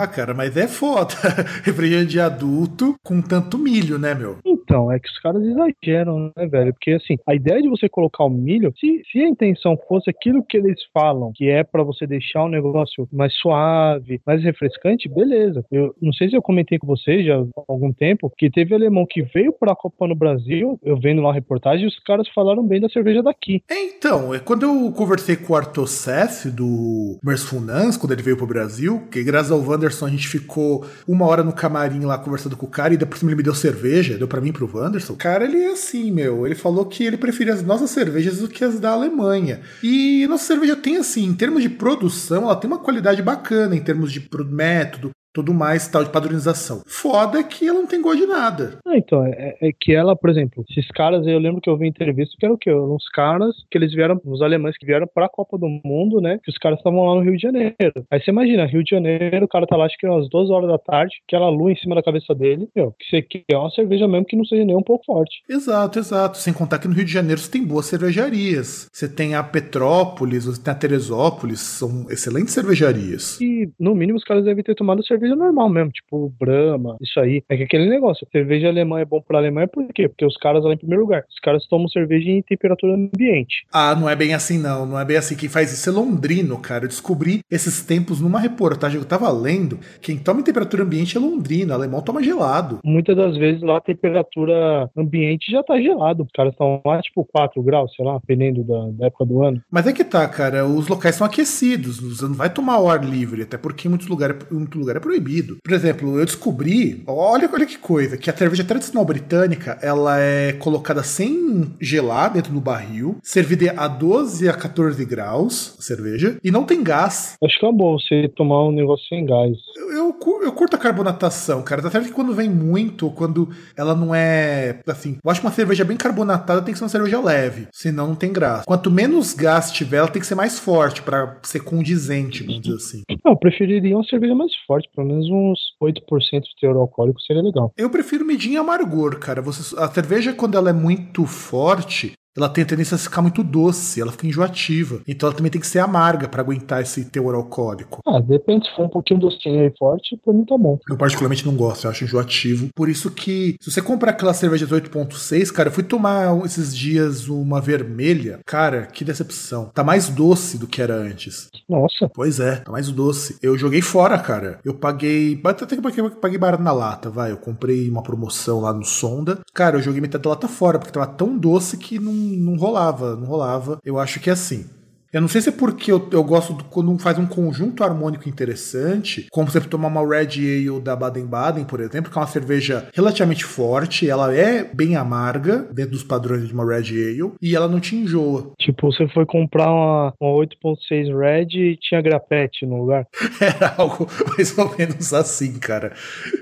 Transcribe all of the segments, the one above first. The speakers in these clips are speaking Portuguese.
Ah, cara, mas é foda. refrigerante de adulto com tanto milho, né, meu? Então, é que os caras exageram, né, velho? Porque, assim, a ideia de você colocar o milho, se, se a intenção fosse aquilo que eles falam, que é para você deixar o negócio mais suave, mais refrescante, beleza. Eu não sei se eu comentei com vocês já há algum tempo, que teve alemão que veio pra Copa no Brasil, eu vendo lá a reportagem, os caras falaram bem da cerveja daqui. É, então, é quando eu conversei com o Arthur Seth, do Mercefunans, quando ele veio pro Brasil, que graças ao Wanderson a gente ficou uma hora no camarim lá conversando com o cara e depois ele me deu cerveja, deu para mim pro Wanderson. O cara, ele é assim, meu, ele falou que ele preferia as nossas cervejas do que as da Alemanha. E nossa cerveja tem assim, em termos de produção, ela tem uma qualidade bacana em termos de método, tudo mais, tal, de padronização. Foda é que ela não tem gosto de nada. Ah, então, é, é, que ela, por exemplo, esses caras, eu lembro que eu vi entrevista que eram o quê? Eram uns caras que eles vieram, os alemães que vieram pra Copa do Mundo, né? Que os caras estavam lá no Rio de Janeiro. Aí você imagina, Rio de Janeiro, o cara tá lá, acho que umas duas horas da tarde, aquela lua em cima da cabeça dele, meu, que você quer uma cerveja mesmo que não seja nem um pouco forte. Exato, exato. Sem contar que no Rio de Janeiro você tem boas cervejarias. Você tem a Petrópolis, você tem a Teresópolis, são excelentes cervejarias. E, no mínimo, os caras devem ter tomado cerveja cerveja normal mesmo, tipo Brahma, isso aí. É que aquele negócio, cerveja alemã é bom pra Alemanha por quê? Porque os caras lá em primeiro lugar, os caras tomam cerveja em temperatura ambiente. Ah, não é bem assim não, não é bem assim. Quem faz isso é londrino, cara. Eu descobri esses tempos numa reportagem que eu tava lendo, quem toma em temperatura ambiente é londrino, o alemão toma gelado. Muitas das vezes lá a temperatura ambiente já tá gelado, os caras estão lá tipo 4 graus, sei lá, dependendo da, da, época do ano. Mas é que tá, cara, os locais são aquecidos, você não vai tomar ao ar livre, até porque em muitos lugares, em muito lugar é proibido. Por exemplo, eu descobri, olha, olha que coisa, que a cerveja tradicional britânica, ela é colocada sem gelar dentro do barril, servida a 12 a 14 graus, a cerveja, e não tem gás. Acho que é bom você tomar um negócio sem gás. Eu, eu, eu curto a carbonatação, cara. Tá certo que quando vem muito, quando ela não é, assim, eu acho que uma cerveja bem carbonatada tem que ser uma cerveja leve, senão não tem graça. Quanto menos gás tiver, ela tem que ser mais forte para ser condizente, vamos dizer assim. Não, eu preferiria uma cerveja mais forte, pelo menos uns 8% de teor alcoólico seria legal. Eu prefiro medir em amargor, cara. Você, a cerveja, quando ela é muito forte, ela tem a tendência a ficar muito doce, ela fica enjoativa. Então ela também tem que ser amarga para aguentar esse teor alcoólico. Ah, depende, se for um pouquinho docinho e forte, pra mim tá bom. Eu particularmente não gosto, eu acho enjoativo. Por isso que, se você comprar aquela cerveja de 8.6, cara, eu fui tomar esses dias uma vermelha. Cara, que decepção. Tá mais doce do que era antes. Nossa. Pois é, tá mais doce. Eu joguei fora, cara. Eu paguei. Até que paguei, paguei barato na lata, vai. Eu comprei uma promoção lá no Sonda. Cara, eu joguei metade da lata fora, porque tava tão doce que não não rolava, não rolava. Eu acho que é assim. Eu não sei se é porque eu, eu gosto do, quando faz um conjunto harmônico interessante, como você tomar uma Red Ale da Baden-Baden, por exemplo, que é uma cerveja relativamente forte, ela é bem amarga, dentro dos padrões de uma Red Ale, e ela não te enjoa. Tipo, você foi comprar uma, uma 8.6 Red e tinha grapete no lugar? Era algo mais ou menos assim, cara.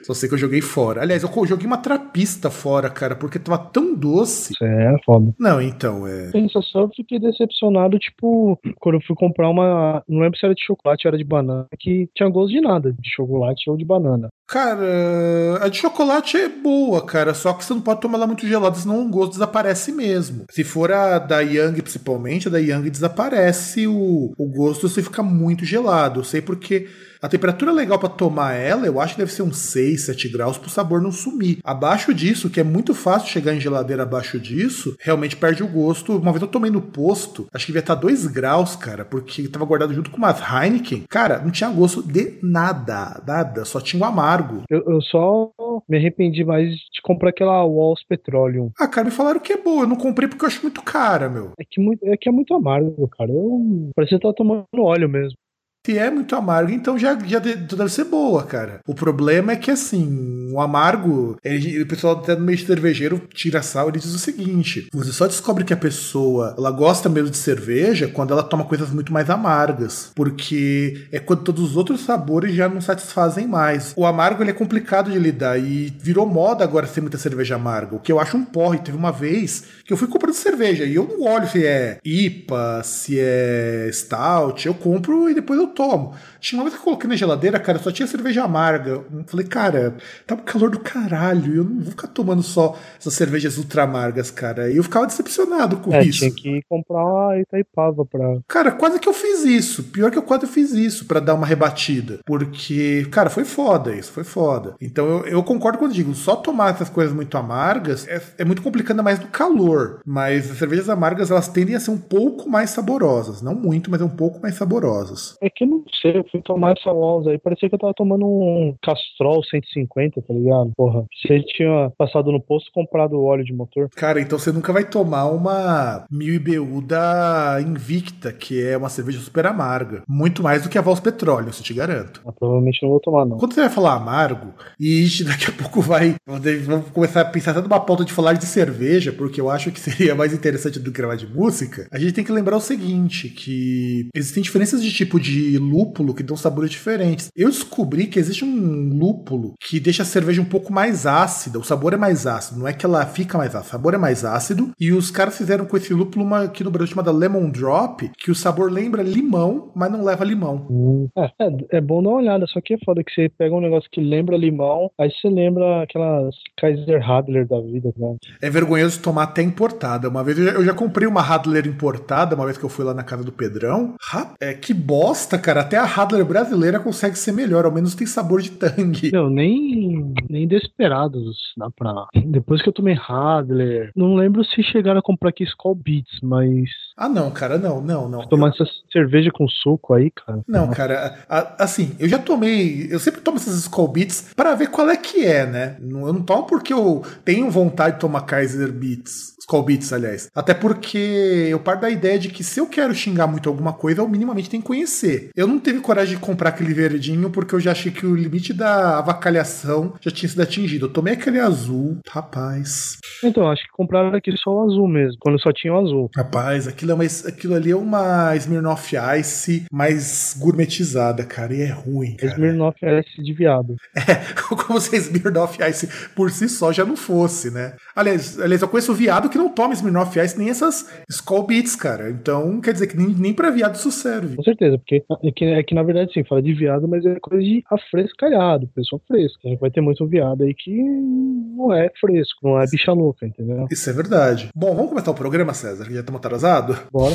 Só sei que eu joguei fora. Aliás, eu joguei uma trapista fora, cara, porque tava tão doce. É, foda. Não, então, é... Pensa só, eu fiquei decepcionado, tipo quando eu fui comprar uma. Não lembro se era de chocolate ou era de banana, que tinha gosto de nada, de chocolate ou de banana. Cara, a de chocolate é boa, cara, só que você não pode tomar ela muito gelada, senão o gosto desaparece mesmo. Se for a da Young, principalmente, a da Young desaparece o, o gosto se fica muito gelado. Eu sei porque a temperatura legal para tomar ela, eu acho que deve ser uns 6, 7 graus para o sabor não sumir. Abaixo disso, que é muito fácil chegar em geladeira abaixo disso, realmente perde o gosto. Uma vez eu tomei no posto, acho que devia estar 2 graus, cara, porque tava guardado junto com umas Heineken. Cara, não tinha gosto de nada, nada, só tinha o um amargo. Eu, eu, só me arrependi mais de comprar aquela Walls Petroleum. Ah, cara, me falaram que é boa, eu não comprei porque eu acho muito cara, meu. É que, muito, é, que é muito amargo, cara. Eu parecia que eu tava tomando óleo mesmo se é muito amargo, então já, já deve ser boa, cara. O problema é que, assim, o amargo, ele, o pessoal até no meio cervejeiro tira sal, ele diz o seguinte: você só descobre que a pessoa ela gosta mesmo de cerveja quando ela toma coisas muito mais amargas. Porque é quando todos os outros sabores já não satisfazem mais. O amargo ele é complicado de lidar e virou moda agora ser muita cerveja amarga. O que eu acho um porre. Teve uma vez que eu fui comprando cerveja e eu não olho se é IPA, se é Stout. Eu compro e depois eu tomo. Tinha uma vez que eu coloquei na geladeira, cara, só tinha cerveja amarga. Falei, cara, tá um calor do caralho, eu não vou ficar tomando só essas cervejas ultra amargas, cara. E eu ficava decepcionado com É, isso. tinha que comprar a Itaipava pra. Cara, quase que eu fiz isso. Pior que eu quase fiz isso pra dar uma rebatida. Porque, cara, foi foda isso, foi foda. Então eu, eu concordo quando digo, só tomar essas coisas muito amargas é, é muito complicado mais no calor. Mas as cervejas amargas, elas tendem a ser um pouco mais saborosas. Não muito, mas é um pouco mais saborosas. É que não sei, eu fui tomar essa Lonza aí, parecia que eu tava tomando um Castrol 150, tá ligado? Porra, você tinha passado no posto e comprado óleo de motor. Cara, então você nunca vai tomar uma Mil IBU da Invicta, que é uma cerveja super amarga. Muito mais do que a Vals Petróleo, isso eu te garanto. Mas provavelmente não vou tomar, não. Quando você vai falar amargo, e daqui a pouco vai. Vamos começar a pensar até numa pauta de falar de cerveja, porque eu acho que seria mais interessante do que gravar de música. A gente tem que lembrar o seguinte: que existem diferenças de tipo de lúpulo que dão sabores diferentes. Eu descobri que existe um lúpulo que deixa a cerveja um pouco mais ácida. O sabor é mais ácido, não é que ela fica mais ácida, o sabor é mais ácido. E os caras fizeram com esse lúpulo uma aqui no Brasil chamada Lemon Drop, que o sabor lembra limão, mas não leva limão. Hum, é, é, é bom dar uma olhada, só que é foda que você pega um negócio que lembra limão, aí você lembra aquelas Kaiser Radler da vida, né? É vergonhoso tomar até importada. Uma vez eu já, eu já comprei uma Radler importada, uma vez que eu fui lá na casa do Pedrão. Ra- É que bosta, cara. Até a Radler brasileira consegue ser melhor, ao menos tem sabor de tangue. Meu, nem, nem Desperados dá pra. Depois que eu tomei Radler, não lembro se chegaram a comprar aqui Skull Beats, mas Ah, não, cara, não, não, não. tomar essa cerveja com suco aí, cara. Não, cara, a- assim, eu já tomei. Eu sempre tomo essas Skull Beats pra ver qual é que é, né? Não- Eu não tomo porque eu tenho vontade de tomar Kaiser Beats. Skull Beats, aliás. Até porque eu parto da ideia de que se eu quero xingar muito alguma coisa, eu minimamente tenho que conhecer. Eu não tive coragem de comprar aquele verdinho porque eu já achei que o limite da avacalhação já tinha sido atingido. Eu tomei aquele azul, rapaz. Então, acho que compraram aqui só o azul mesmo, quando só tinha o azul. Rapaz, aquilo, é uma, aquilo ali é uma Smirnoff Ice mais gourmetizada, cara, e é ruim. Cara. Smirnoff Ice de viado. É, como se Smirnoff Ice por si só já não fosse, né? Aliás, aliás eu conheço viado que não toma Smirnoff Ice nem essas Skull Beats, cara. Então, quer dizer que nem, nem pra viado isso serve. Com certeza, porque é que, é que na verdade sim, fala de viado, mas é coisa de afrescalhado, pessoa fresca. A gente vai ter muito viado aí que não é fresco, não é bicha louca, entendeu? Isso é verdade. Bom, vamos começar o programa, César, que já estamos atrasados? Bora.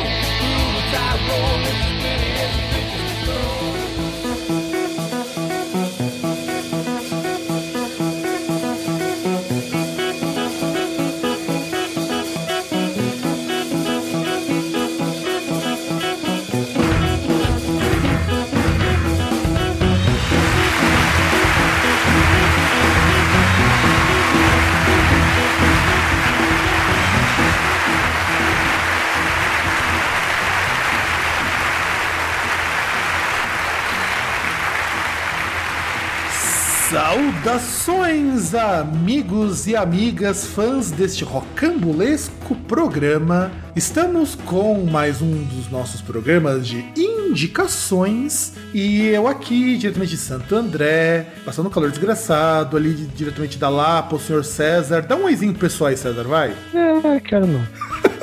Saudações, amigos e amigas, fãs deste rocambolesco programa. Estamos com mais um dos nossos programas de indicações. E eu aqui, diretamente de Santo André, passando um calor desgraçado, ali diretamente da Lapa, o senhor César. Dá um oizinho pro pessoal aí, César, vai. É, quero não.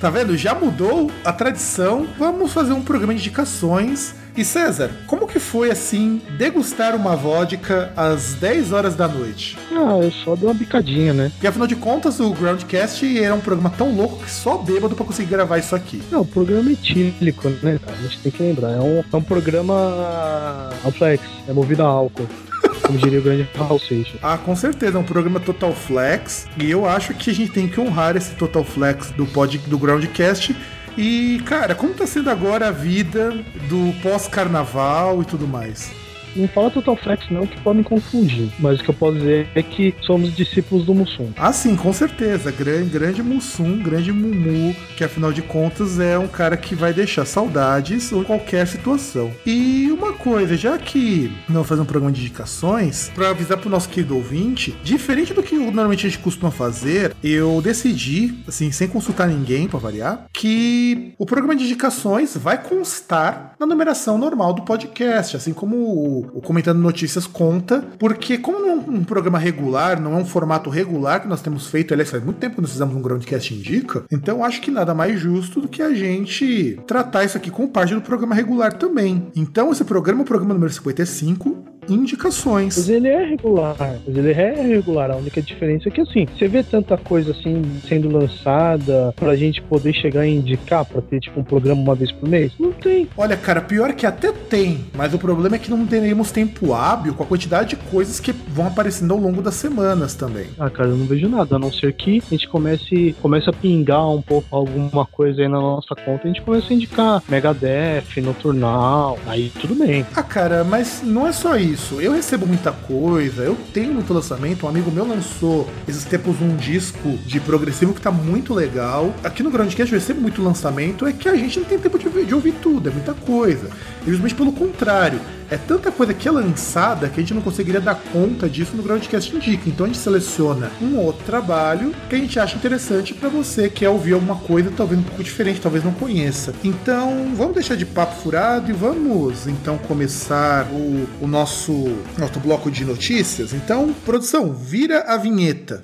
Tá vendo? Já mudou a tradição. Vamos fazer um programa de indicações. E César, como que foi assim degustar uma vodka às 10 horas da noite? Ah, eu só dou uma bicadinha, né? E afinal de contas, o Groundcast era um programa tão louco que só bêbado pra conseguir gravar isso aqui. Não, o programa é etílico, né? A gente tem que lembrar. É um, é um programa Alflex, é movido a álcool. Como diria o grande Raul Seixas. Ah, com certeza, é um programa Total Flex. E eu acho que a gente tem que honrar esse Total Flex do, pod, do Groundcast. E, cara, como tá sendo agora a vida do pós-carnaval e tudo mais? Não fala Total Flex não, que podem confundir. Mas o que eu posso dizer é que somos discípulos do Mussum. Ah, sim, com certeza. Grande, grande Mussum, grande Mumu, que afinal de contas é um cara que vai deixar saudades em qualquer situação. E uma coisa, já que não fazer um programa de indicações, para avisar pro nosso querido ouvinte, diferente do que normalmente a gente costuma fazer, eu decidi, assim, sem consultar ninguém para variar, que o programa de indicações vai constar na numeração normal do podcast, assim como o, o Comentando Notícias conta, porque como não é um programa regular, não é um formato regular que nós temos feito, aliás, faz muito tempo que nós fizemos um Groundcast Indica, então acho que nada mais justo do que a gente tratar isso aqui como parte do programa regular também. Então esse programa é o programa número 55, indicações. Mas ele é regular, mas ele é regular. A única diferença é que assim, você vê tanta coisa assim sendo lançada pra gente poder chegar e indicar pra ter tipo um programa uma vez por mês? Não tem. Olha, cara, pior que até tem, mas o problema é que não teremos tempo hábil com a quantidade de coisas que vão aparecendo ao longo das semanas também. Ah, cara, eu não vejo nada, a não ser que a gente comece, comece a pingar um pouco alguma coisa aí na nossa conta, a gente começa a indicar Megadeth, Noturnal, aí tudo bem. Ah, cara, mas não é só isso. Eu recebo muita coisa, eu tenho muito lançamento. Um amigo meu lançou esses tempos um disco de progressivo que tá muito legal. Aqui no Groundcast eu recebo muito lançamento, é que a gente não tem tempo de, de ouvir tudo, é muita coisa. E justamente pelo contrário, é tanta coisa que é lançada que a gente não conseguiria dar conta disso no Groundcast Indica. Então a gente seleciona um outro trabalho que a gente acha interessante pra você que quer ouvir alguma coisa talvez um pouco diferente, talvez não conheça. Então vamos deixar de papo furado e vamos então começar o, o nosso, nosso bloco de notícias. Então, produção, vira a vinheta.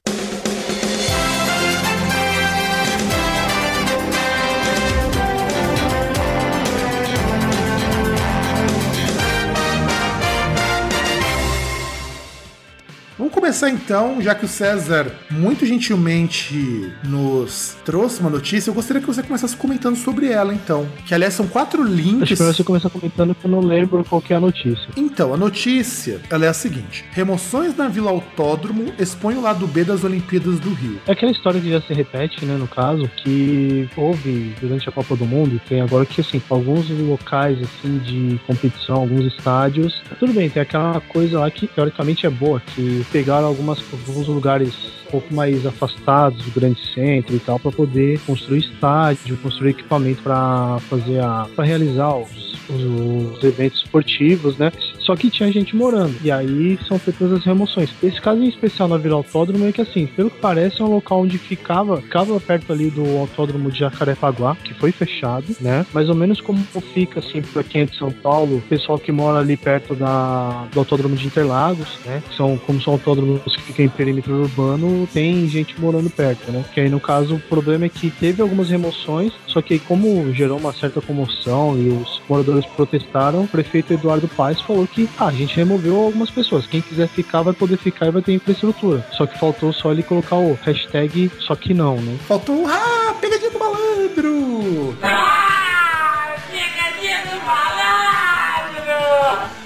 Woo! Começar então, já que o César muito gentilmente nos trouxe uma notícia, eu gostaria que você começasse comentando sobre ela então. Que aliás são quatro Acho links. que melhor você começar comentando que eu não lembro qual que é a notícia. Então, a notícia ela é a seguinte: remoções na Vila Autódromo expõem o lado B das Olimpíadas do Rio. É aquela história que já se repete, né, no caso, que houve durante a Copa do Mundo, tem agora que, assim, alguns locais, assim, de competição, alguns estádios, tudo bem, tem aquela coisa lá que, teoricamente, é boa, que algumas, alguns lugares um pouco mais afastados do grande centro e tal, para poder construir estádio, construir equipamento para fazer a, para realizar os, os, os eventos esportivos, né, só que tinha gente morando, e aí são feitas as remoções. Esse caso em especial na Vila Autódromo é que, assim, pelo que parece, é um local onde ficava, ficava perto ali do autódromo de Jacarepaguá, que foi fechado, né? Mais ou menos como fica, assim, pra quem é de São Paulo, o pessoal que mora ali perto da, do autódromo de Interlagos, né? São, como são autódromos que ficam em perímetro urbano, tem gente morando perto, né? Que aí, no caso, o problema é que teve algumas remoções, só que aí, como gerou uma certa comoção e os moradores protestaram, o prefeito Eduardo Paes falou que ah, a gente removeu algumas pessoas. Quem quiser ficar vai poder ficar e vai ter infraestrutura. Só que faltou só ele colocar o hashtag só que não, né? Faltou, ah, pegadinha do malandro!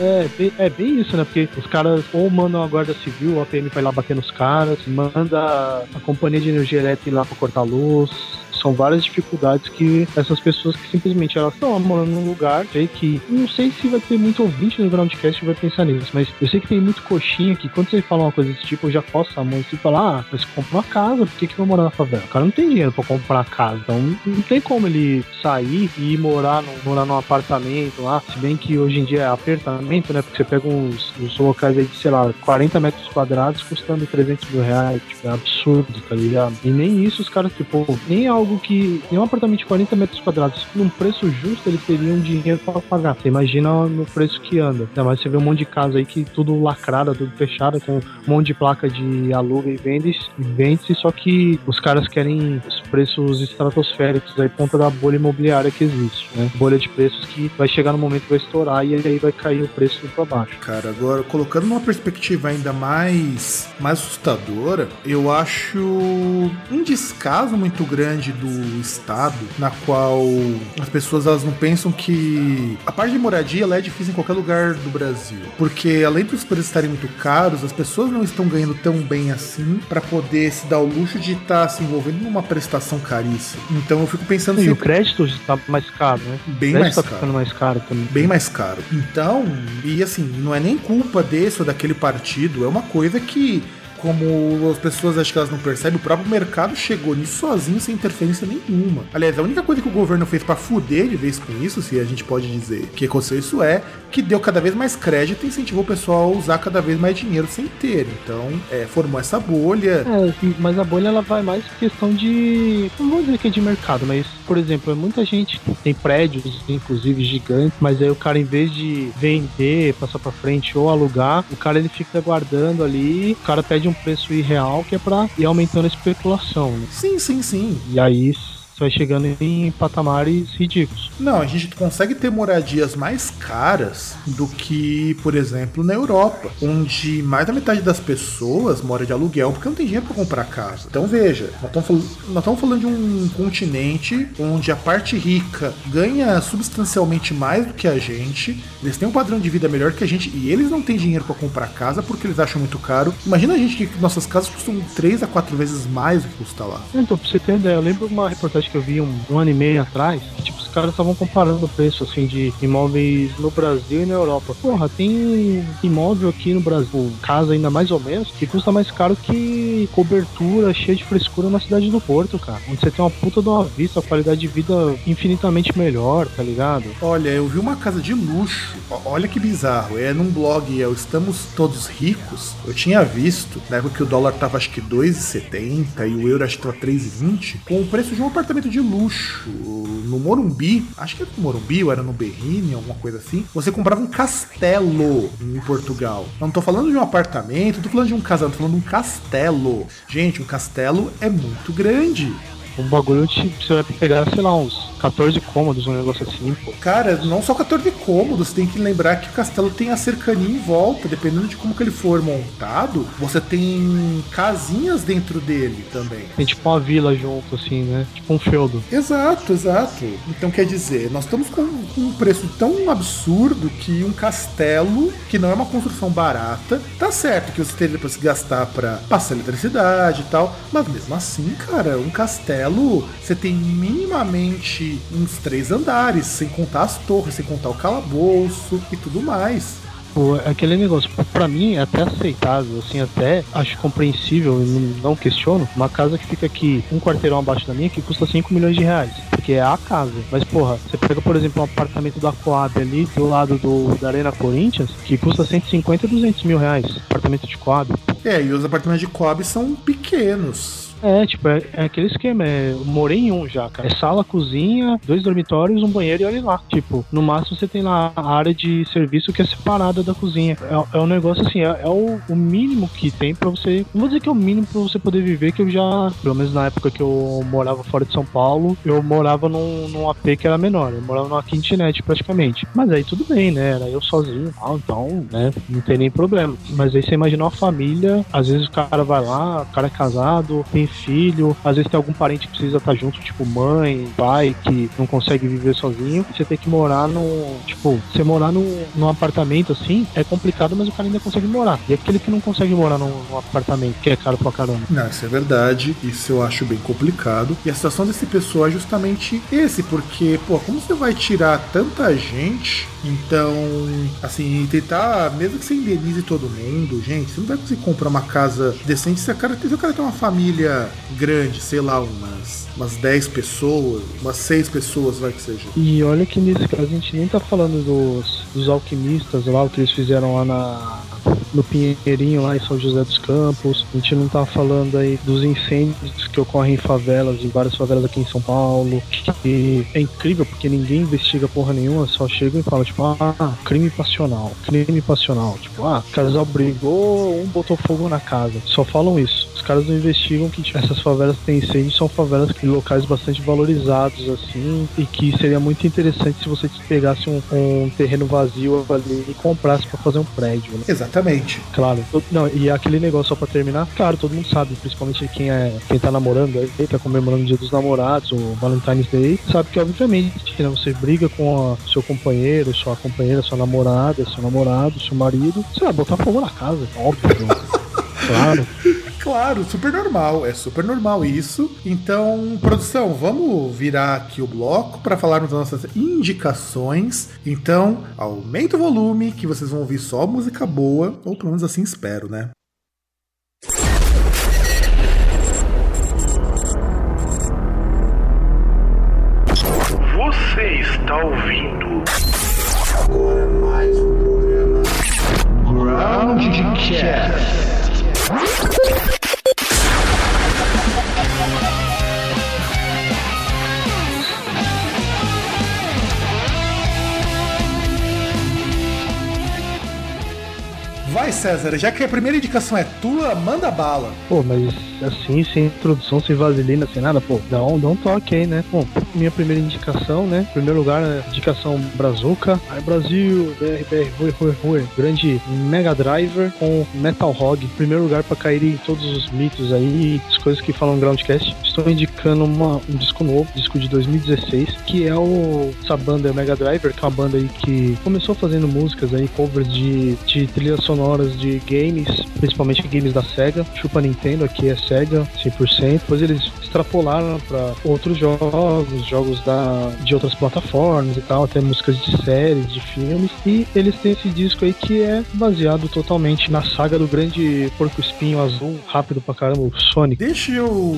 É bem, é bem isso, né? Porque os caras ou mandam a guarda civil, a PM vai lá bater nos caras, manda a companhia de energia elétrica ir lá pra cortar a luz. São várias dificuldades que essas pessoas que simplesmente elas estão morando num lugar, sei que não sei se vai ter muito ouvinte no Groundcast que vai pensar nisso, mas eu sei que tem muito coxinha que quando você fala uma coisa desse tipo, eu já posso a mão e fala, ah, mas compra uma casa, por que, que vai morar na favela? O cara não tem dinheiro pra comprar casa, então não tem como ele sair e ir morar, no, morar num apartamento lá, se bem que hoje em dia é apartamento, né? Porque você pega uns, uns locais aí de, sei lá, 40 metros quadrados custando 300 mil reais, tipo, é absurdo, tá ligado? E nem isso os caras, tipo, nem algo que, nem um apartamento de 40 metros quadrados, num preço justo, eles teriam dinheiro pra pagar. Você imagina no preço que anda. Ainda mais você vê um monte de casa aí que tudo lacrada, tudo fechado, com um monte de placa de aluga e vende, e vende só que os caras querem os preços estratosféricos aí, ponta da bolha imobiliária que existe, né? Bolha de preços que vai chegar no momento que vai estourar e aí vai cair o preço pra baixo. Cara, agora colocando numa perspectiva ainda mais, mais assustadora, eu acho um descaso muito grande mentalidade do Estado na qual as pessoas elas não pensam que a parte de moradia ela é difícil em qualquer lugar do Brasil. Porque além dos preços estarem muito caros, as pessoas não estão ganhando tão bem assim para poder se dar o luxo de estar tá se envolvendo numa prestação caríssima. Então eu fico pensando E o crédito está mais caro, né? Bem mais tá caro. mais caro também. Bem mais caro. Então, e assim, não é nem culpa desse ou daquele partido, é uma coisa que como as pessoas acho que elas não percebem, o próprio mercado chegou nisso sozinho, sem interferência nenhuma. Aliás, a única coisa que o governo fez para fuder de vez com isso, se a gente pode dizer que aconteceu isso é, que deu cada vez mais crédito e incentivou o pessoal a usar cada vez mais dinheiro sem ter. Então, é, formou essa bolha. É, mas a bolha ela vai mais questão de. Não vou dizer que é de mercado, mas, por exemplo, muita gente tem prédios, inclusive gigantes, mas aí o cara, em vez de vender, passar para frente ou alugar, o cara ele fica guardando ali, o cara pede um preço irreal que é pra ir aumentando a especulação, né? Sim, sim, sim. E aí vai chegando em patamares ridículos. Não, a gente consegue ter moradias mais caras do que, por exemplo, na Europa, onde mais da metade das pessoas mora de aluguel porque não tem dinheiro para comprar casa. Então veja, nós estamos falando, de um continente onde a parte rica ganha substancialmente mais do que a gente, eles têm um padrão de vida melhor que a gente e eles não têm dinheiro para comprar casa porque eles acham muito caro. Imagina a gente que nossas casas custam 3 a 4 vezes mais do que custa lá. Então, pra você ter ideia, eu lembro uma reportagem que eu vi um, um ano e meio atrás, que tipo, caras estavam comparando o preço assim de imóveis no Brasil e na Europa. Porra, tem imóvel aqui no Brasil, casa ainda mais ou menos, que custa mais caro que cobertura cheia de frescura na cidade do Porto, cara. Onde você tem uma puta de uma vista, a qualidade de vida infinitamente melhor, tá ligado? Olha, eu vi uma casa de luxo. Olha que bizarro. É num blog, é o Estamos Todos Ricos. Eu tinha visto, na época que o dólar tava acho que 2,70 e o euro acho que tava 3,20, com o preço de um apartamento de luxo no Morumbi, acho que era no Morumbi ou era no Berrini, alguma coisa assim. Você comprava um castelo em Portugal. Eu não tô falando de um apartamento, tô falando de um casal, tô falando de um castelo. Gente, um castelo é muito grande. Um bagulho tipo, você vai pegar, sei lá, uns 14 cômodos, um negócio assim, pô. Cara, não só 14 cômodos, tem que lembrar que o castelo tem a cercania em volta, dependendo de como que ele for montado, você tem casinhas dentro dele também. Tem tipo uma vila junto, assim, né? Tipo um feudo. Exato, exato. Então quer dizer, nós estamos com, com um preço tão absurdo que um castelo, que não é uma construção barata, tá certo que você teria para se gastar para passar eletricidade e tal, mas mesmo assim, cara, um castelo, você tem minimamente uns três andares, sem contar as torres, sem contar o calabouço e tudo mais. Pô, aquele negócio, pra mim é até aceitável, assim, até acho compreensível, não, não questiono, uma casa que fica aqui um quarteirão abaixo da minha que custa 5 milhões de reais, porque é a casa. Mas, porra, você pega, por exemplo, um apartamento da Coab ali, do lado do, da Arena Corinthians, que custa 150 200 mil reais, apartamento de Coab. É, e os apartamentos de Coab são pequenos. É, tipo, é, é, aquele esquema, é, morei em um já, cara. É sala, cozinha, dois dormitórios, um banheiro e olha lá. Tipo, no máximo você tem lá a área de serviço que é separada da cozinha. É, é um negócio assim, é, é o, o, mínimo que tem pra você. Não vou dizer que é o mínimo pra você poder viver, que eu já, pelo menos na época que eu morava fora de São Paulo, eu morava num, num AP que era menor. Eu morava numa kitnet praticamente. Mas aí tudo bem, né? Era eu sozinho, então, né? Não tem nem problema. Mas aí você imagina uma família, às vezes o cara vai lá, o cara é casado, tem filho, às vezes tem algum parente que precisa estar junto, tipo mãe, pai, que não consegue viver sozinho. Você tem que morar no. Tipo, você morar num, num apartamento assim é complicado, mas o cara ainda consegue morar. E aquele que não consegue morar num, num apartamento, que é caro pra caramba. Não, isso é verdade. Isso eu acho bem complicado. E a situação desse pessoal é justamente esse, porque, pô, como você vai tirar tanta gente então, assim, tentar, mesmo que você indenize todo mundo, gente, você não vai conseguir comprar uma casa decente cara, se o cara tem uma família grande, sei lá, umas, umas 10 pessoas, umas 6 pessoas, vai que seja. E olha que nesse caso a gente nem tá falando dos, dos alquimistas lá, o que eles fizeram lá na, no Pinheirinho, lá em São José dos Campos. A gente não tá falando aí dos incêndios que ocorrem em favelas, em várias favelas aqui em São Paulo. Que é incrível porque ninguém investiga porra nenhuma, só chega e fala, tipo, ah, crime passional, crime passional. Tipo, ah, casal brigou, um botou fogo na casa. Só falam isso. Os caras não investigam que tipo, essas favelas que têm incêndio são favelas em locais bastante valorizados, assim, e que seria muito interessante se você pegasse um, um terreno vazio ali e comprasse para fazer um prédio. Né? Exatamente Exatamente. Claro. Não, e aquele negócio só pra terminar, claro, todo mundo sabe, principalmente quem é quem tá namorando, aí tá comemorando o dia dos namorados, o Valentine's Day, sabe que obviamente né, você briga com o seu companheiro, sua companheira, sua namorada, seu namorado, seu marido, você vai botar fogo na casa, óbvio. claro. Claro, super normal, é super normal isso. Então, produção, vamos virar aqui o bloco para falarmos das nossas indicações. Então, aumenta o volume que vocês vão ouvir só música boa, ou pelo menos assim espero, né? Você está ouvindo Agora mais um programa Groundcast. Vai, César, já que a primeira indicação é tua, manda bala. Pô, mas assim, sem introdução, sem vaselina, sem nada, pô, dá um, dá um toque aí, né? Bom, minha primeira indicação, né? Primeiro lugar, né, indicação Brazuca. Aí, Brasil, BRBR, Rui, Rui, Rui. Grande Mega Driver com Metal Hog. Primeiro lugar, pra cair em todos os mitos aí, as coisas que falam Groundcast. Estou indicando uma, um disco novo, disco de 2016, que é o, essa banda Mega Driver, que é uma banda aí que começou fazendo músicas aí, covers de, de trilhas sonoras de games, principalmente games da SEGA. Chupa Nintendo, aqui é SEGA 100%. Depois eles extrapolaram para outros jogos, jogos da, de outras plataformas e tal, até músicas de séries, de filmes. E eles têm esse disco aí que é baseado totalmente na saga do grande porco espinho azul, rápido pra caramba, o Sonic. Deixa eu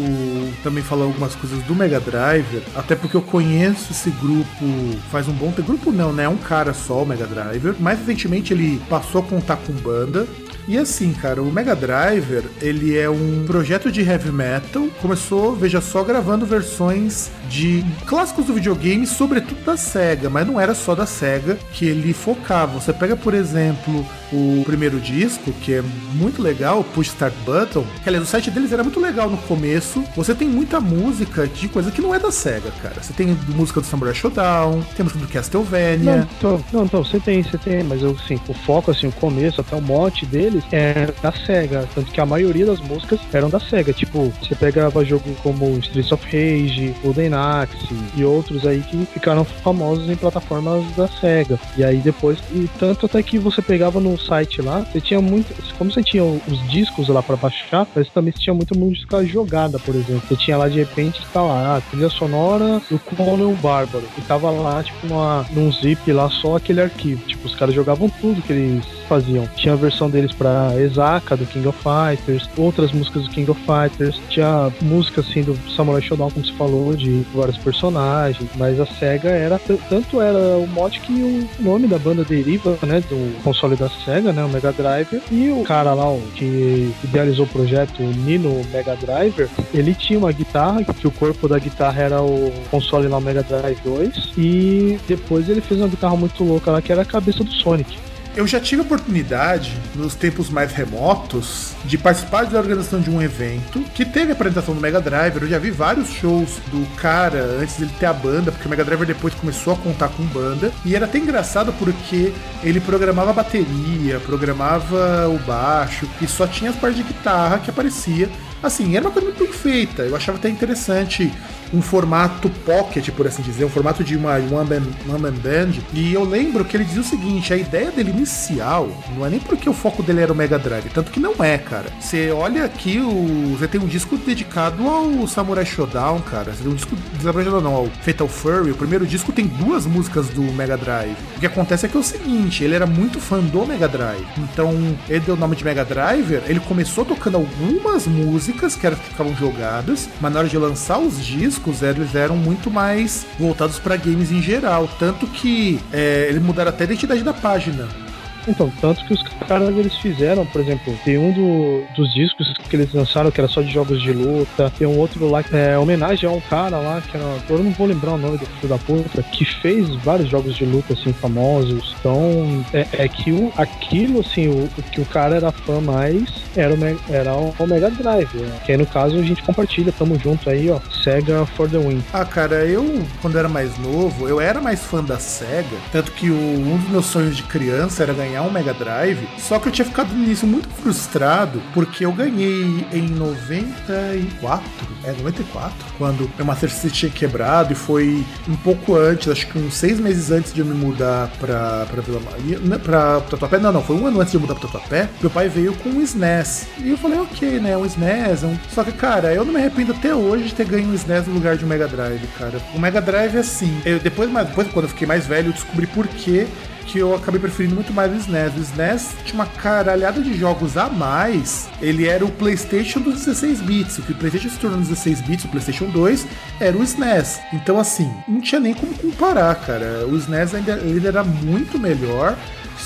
também falar algumas coisas do Mega Driver, até porque eu conheço esse grupo faz um bom tempo. Grupo não, né? É um cara só, o Mega Driver. Mais recentemente ele passou a contar com banda. E assim, cara, o Mega Driver, ele é um projeto de heavy metal. Começou, veja só, gravando versões de clássicos do videogame, sobretudo da SEGA, mas não era só da SEGA que ele focava. Você pega, por exemplo, o primeiro disco, que é muito legal, Push Start Button, que aliás, o site deles era muito legal no começo. Você tem muita música de coisa que não é da SEGA, cara. Você tem música do Samurai Showdown, tem música do Castlevania. Não, então, não, então, você tem, você tem, mas eu, assim, o foco, assim, o começo, até o mote deles é da SEGA, tanto que a maioria das músicas eram da SEGA, tipo, você pegava jogo como Streets of Rage, Golden Axe e outros aí que ficaram famosos em plataformas da SEGA. E aí depois, e tanto até que você pegava no site lá, você tinha muito, como você tinha os discos lá para baixar, mas também você tinha muita música jogada, por exemplo. Você tinha lá de repente tá lá, a trilha sonora do Conan Bárbaro, e tava lá, tipo, numa, num zip lá só aquele arquivo. Tipo, os caras jogavam tudo que eles faziam. Tinha a versão deles pra Exaka, do King of Fighters, outras músicas do King of Fighters, tinha música assim do Samurai Shodown, como se falou, de vários personagens, mas a SEGA era, tanto era o mote que o nome da banda deriva, né, do console da SEGA, né, o Mega Driver, e o cara lá, que idealizou o projeto, o Nino Mega Driver, ele tinha uma guitarra, que o corpo da guitarra era o console lá, o Mega Drive 2, e depois ele fez uma guitarra muito louca lá, que era a cabeça do Sonic. Eu já tive a oportunidade, nos tempos mais remotos, de participar da organização de um evento que teve a apresentação do Mega Driver. Eu já vi vários shows do cara antes dele ter a banda, porque o Mega Driver depois começou a contar com banda. E era até engraçado porque ele programava a bateria, programava o baixo e só tinha as partes de guitarra que aparecia. Assim, era uma coisa muito bem feita. Eu achava até interessante um formato pocket, por assim dizer, um formato de uma one man, one man band. E eu lembro que ele dizia o seguinte: a ideia dele inicial não é nem porque o foco dele era o Mega Drive, tanto que não é, cara. Você olha aqui, o, você tem um disco dedicado ao Samurai Shodown, cara. Você tem um disco Samurai não, ao Fatal Fury. O primeiro disco tem duas músicas do Mega Drive. O que acontece é que é o seguinte: ele era muito fã do Mega Drive. Então, ele deu o nome de Mega Driver. Ele começou tocando algumas músicas que, eram, que ficavam jogadas, mas na hora de lançar os discos, eles eram muito mais voltados para games em geral. Tanto que é, eles mudaram até a identidade da página. Então, tanto que os caras eles fizeram, por exemplo, tem um do, dos discos que eles lançaram que era só de jogos de luta, tem um outro lá que é homenagem a um cara lá, que era. Eu não vou lembrar o nome do filho da puta, que fez vários jogos de luta assim famosos. Então, é, é que o, aquilo, assim, o, o, que o cara era fã mais era o, era o Mega Drive. Né? Que aí no caso a gente compartilha, tamo junto aí, ó. Sega for the win. Ah, cara, eu, quando era mais novo, eu era mais fã da SEGA. Tanto que o, um dos meus sonhos de criança era ganhar um Mega Drive. Só que eu tinha ficado nisso muito frustrado, porque eu ganhei em 94. É, 94. Quando meu Master System tinha quebrado e foi um pouco antes, acho que uns seis meses antes de eu me mudar pra, pra Vila Maria. Pra Tatuapé, não, não, foi um ano antes de eu mudar pra Tatuapé. Meu pai veio com um SNES. E eu falei, ok, né, um SNES. Um... Só que, cara, eu não me arrependo até hoje de ter ganho um SNES no lugar de um Mega Drive, cara. O Mega Drive, assim, eu, depois, mas depois, quando eu fiquei mais velho, eu descobri por que que eu acabei preferindo muito mais o SNES. O SNES tinha uma caralhada de jogos a mais. Ele era o PlayStation dos 16 bits. O que o PlayStation se tornou 16 bits, o PlayStation 2, era o SNES. Então, assim, não tinha nem como comparar, cara. O SNES ainda ele era muito melhor.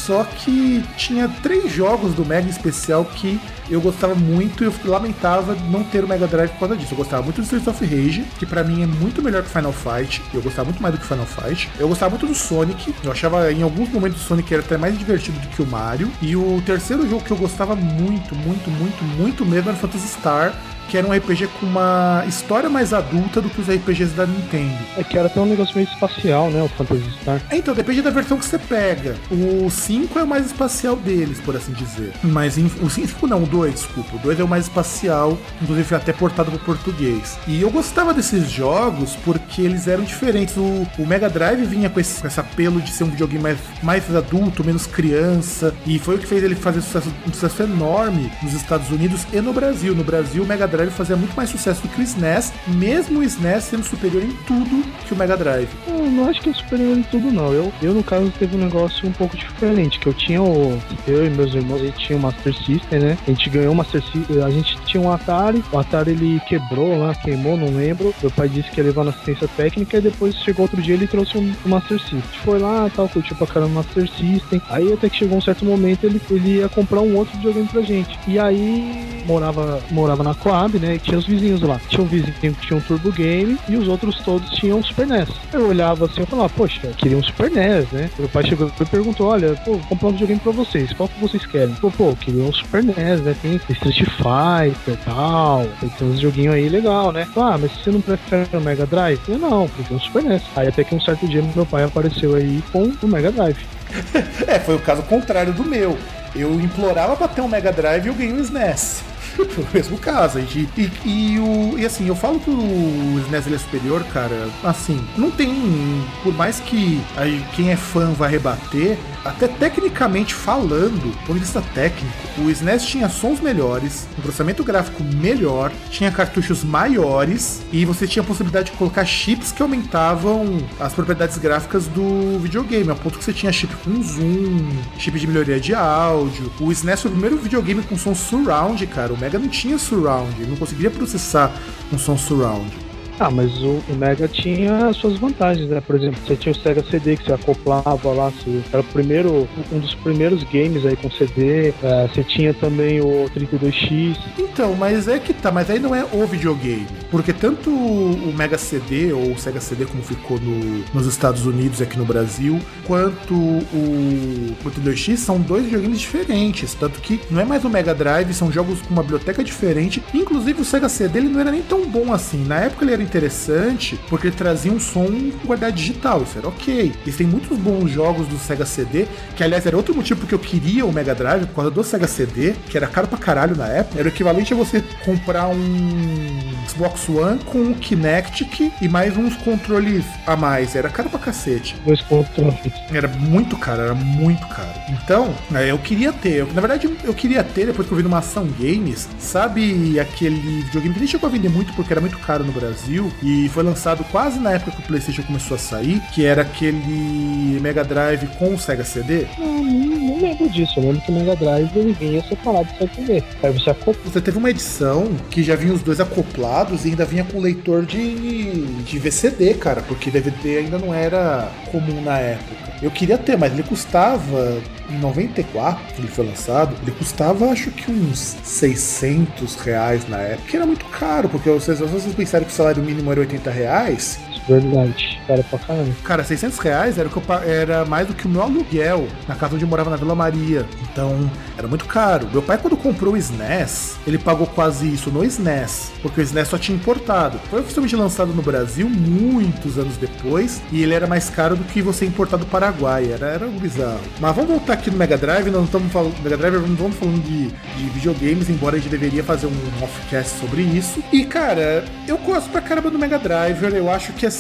Só que tinha três jogos do Mega especial que eu gostava muito e eu lamentava não ter o Mega Drive por causa disso. Eu gostava muito do Streets of Rage, que para mim é muito melhor que Final Fight. Eu gostava muito mais do que Final Fight. Eu gostava muito do Sonic. Eu achava em alguns momentos o Sonic era até mais divertido do que o Mario. E o terceiro jogo que eu gostava muito, muito, muito, muito mesmo era Phantasy Star que era um RPG com uma história mais adulta do que os RPGs da Nintendo. É que era até um negócio meio espacial, né? O Phantasy Star. É, então, depende da versão que você pega. O 5 é o mais espacial deles, por assim dizer. Mas o 5 não, o 2, desculpa. O 2 é o mais espacial, inclusive foi até portado para português. E eu gostava desses jogos porque eles eram diferentes. O, o Mega Drive vinha com esse, com esse apelo de ser um videogame mais, mais adulto, menos criança. E foi o que fez ele fazer sucesso, um sucesso enorme nos Estados Unidos e no Brasil. No Brasil, o Mega Drive Drive fazia muito mais sucesso do que o SNES, mesmo o SNES sendo superior em tudo que o Mega Drive. Eu não acho que é superior em tudo, não. Eu, eu no caso, teve um negócio um pouco diferente, que eu tinha o... Eu e meus irmãos, a gente tinha o Master System, né? A gente ganhou o Master System, a gente tinha um Atari, o Atari ele quebrou lá, queimou, não lembro. Meu pai disse que ia levar na assistência técnica e depois chegou outro dia ele trouxe um, um Master System. Foi lá, tal, curtiu pra caramba o Master System. Aí até que chegou um certo momento ele, ele ia comprar um outro videogame pra gente. E aí morava, morava na Coab, né? E tinha os vizinhos lá. Tinha um vizinho que tinha um Turbo Game e os outros todos tinham um Super NES. Eu olhava assim e falava, poxa, eu queria um Super NES, né? Meu pai chegou e perguntou: olha, pô, vou comprar um videogame pra vocês, qual que vocês querem? Pô, pô, eu queria um Super NES, né? Tem Street Fighter e tal, tem uns joguinhos aí legal, né? Ah, mas você não prefere o Mega Drive? Eu não, porque um Super NES. Aí até que um certo dia meu pai apareceu aí com o Mega Drive. é, foi o caso contrário do meu. Eu implorava pra ter um Mega Drive e eu ganhei um SNES. O mesmo caso. E, e, e, o, e assim, eu falo que o SNES é superior, cara, assim, não tem. Por mais que aí, quem é fã vai rebater, até tecnicamente falando, do ponto de vista técnico, o SNES tinha sons melhores, um processamento gráfico melhor, tinha cartuchos maiores e você tinha a possibilidade de colocar chips que aumentavam as propriedades gráficas do videogame, a ponto que você tinha chip com zoom, chip de melhoria de áudio. O SNES foi o primeiro videogame com som surround, cara. O Mega não tinha surround, não conseguiria processar um som surround. Ah, mas o, o, Mega tinha suas vantagens, né? Por exemplo, você tinha o Sega CD que você acoplava lá, você, era o primeiro, um dos primeiros games aí com CD. É, você tinha também o 32X. Então, mas é que tá, mas aí não é o videogame. Porque tanto o Mega CD, ou o Sega CD como ficou no, nos Estados Unidos aqui no Brasil, quanto o, o 32X são dois videogames diferentes. Tanto que não é mais o Mega Drive, são jogos com uma biblioteca diferente. Inclusive o Sega CD ele não era nem tão bom assim. Na época ele era interessante porque trazia um som com qualidade digital, isso era ok. E tem muitos bons jogos do Sega CD, que aliás era outro motivo porque eu queria o Mega Drive, por causa do Sega CD, que era caro pra caralho na época. Era o equivalente a você comprar um Xbox One com um Kinect e mais uns controles a mais. Era caro pra cacete. Dois controles. Era muito caro, era muito caro. Então, é, eu queria ter. Na verdade, eu queria ter, depois que eu vi numa ação games, sabe aquele videogame que nem chegou a vender muito porque era muito caro no Brasil? E foi lançado quase na época que o PlayStation começou a sair, que era aquele Mega Drive com o Sega CD. Não, não, não lembro disso. Eu lembro que o Mega Drive ele vinha separado do Sega CD. Aí você acopla. Você teve uma edição que já vinha os dois acoplados e ainda vinha com leitor de, de VCD, cara, porque DVD ainda não era comum na época. Eu queria ter, mas ele custava em 94, que ele foi lançado, ele custava acho que uns 600 reais na época, que era muito caro, porque vocês, vocês pensaram que o salário mínimo era 80 reais, Verdade. Cara, pra caramba. Cara, 600 reais era, era mais do que o meu aluguel na casa onde eu morava na Vila Maria. Então, era muito caro. Meu pai, quando comprou o SNES, ele pagou quase isso no SNES, porque o SNES só tinha importado. Foi oficialmente lançado no Brasil muitos anos depois, e ele era mais caro do que você importar do Paraguai. Era, era bizarro. Mas vamos voltar aqui no Mega Drive, nós não estamos falando. Mega Drive, não estamos falando de, de videogames, embora a gente deveria fazer um offcast sobre isso. E, cara, eu gosto pra caramba do Mega Driver. Eu acho que assim,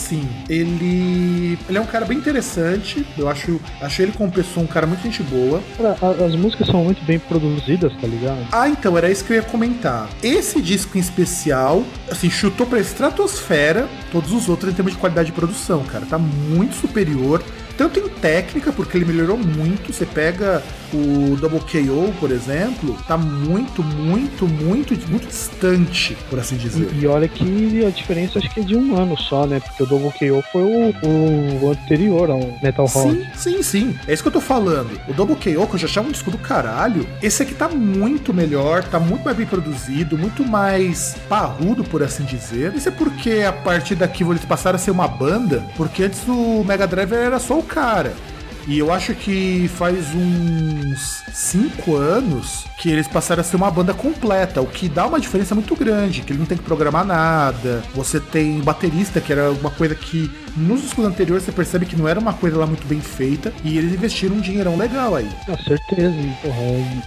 ele. Ele é um cara bem interessante. Eu acho, acho ele como pessoa um cara muito gente boa. As músicas são muito bem produzidas, tá ligado? Ah, então, era isso que eu ia comentar. Esse disco em especial, assim, chutou pra estratosfera todos os outros em termos de qualidade de produção, cara. Tá muito superior. Tanto em técnica, porque ele melhorou muito. Você pega o Double KO, por exemplo, tá muito, muito, muito, muito distante, por assim dizer. E, e olha que a diferença acho que é de um ano só, né? Porque o Double KO foi o, o anterior ao Metal Rock. Sim, sim, sim. É isso que eu tô falando. O Double KO, que eu já achava um disco do caralho, esse aqui tá muito melhor, tá muito mais bem produzido, muito mais parrudo, por assim dizer. Isso é porque a partir daqui eles passaram a ser uma banda, porque antes o Mega Drive era só o cara. E eu acho que faz uns 5 anos que eles passaram a ser uma banda completa, o que dá uma diferença muito grande, que ele não tem que programar nada. Você tem baterista, que era uma coisa que nos discos anteriores você percebe que não era uma coisa lá muito bem feita, e eles investiram um dinheirão legal aí. Com certeza, e, porra,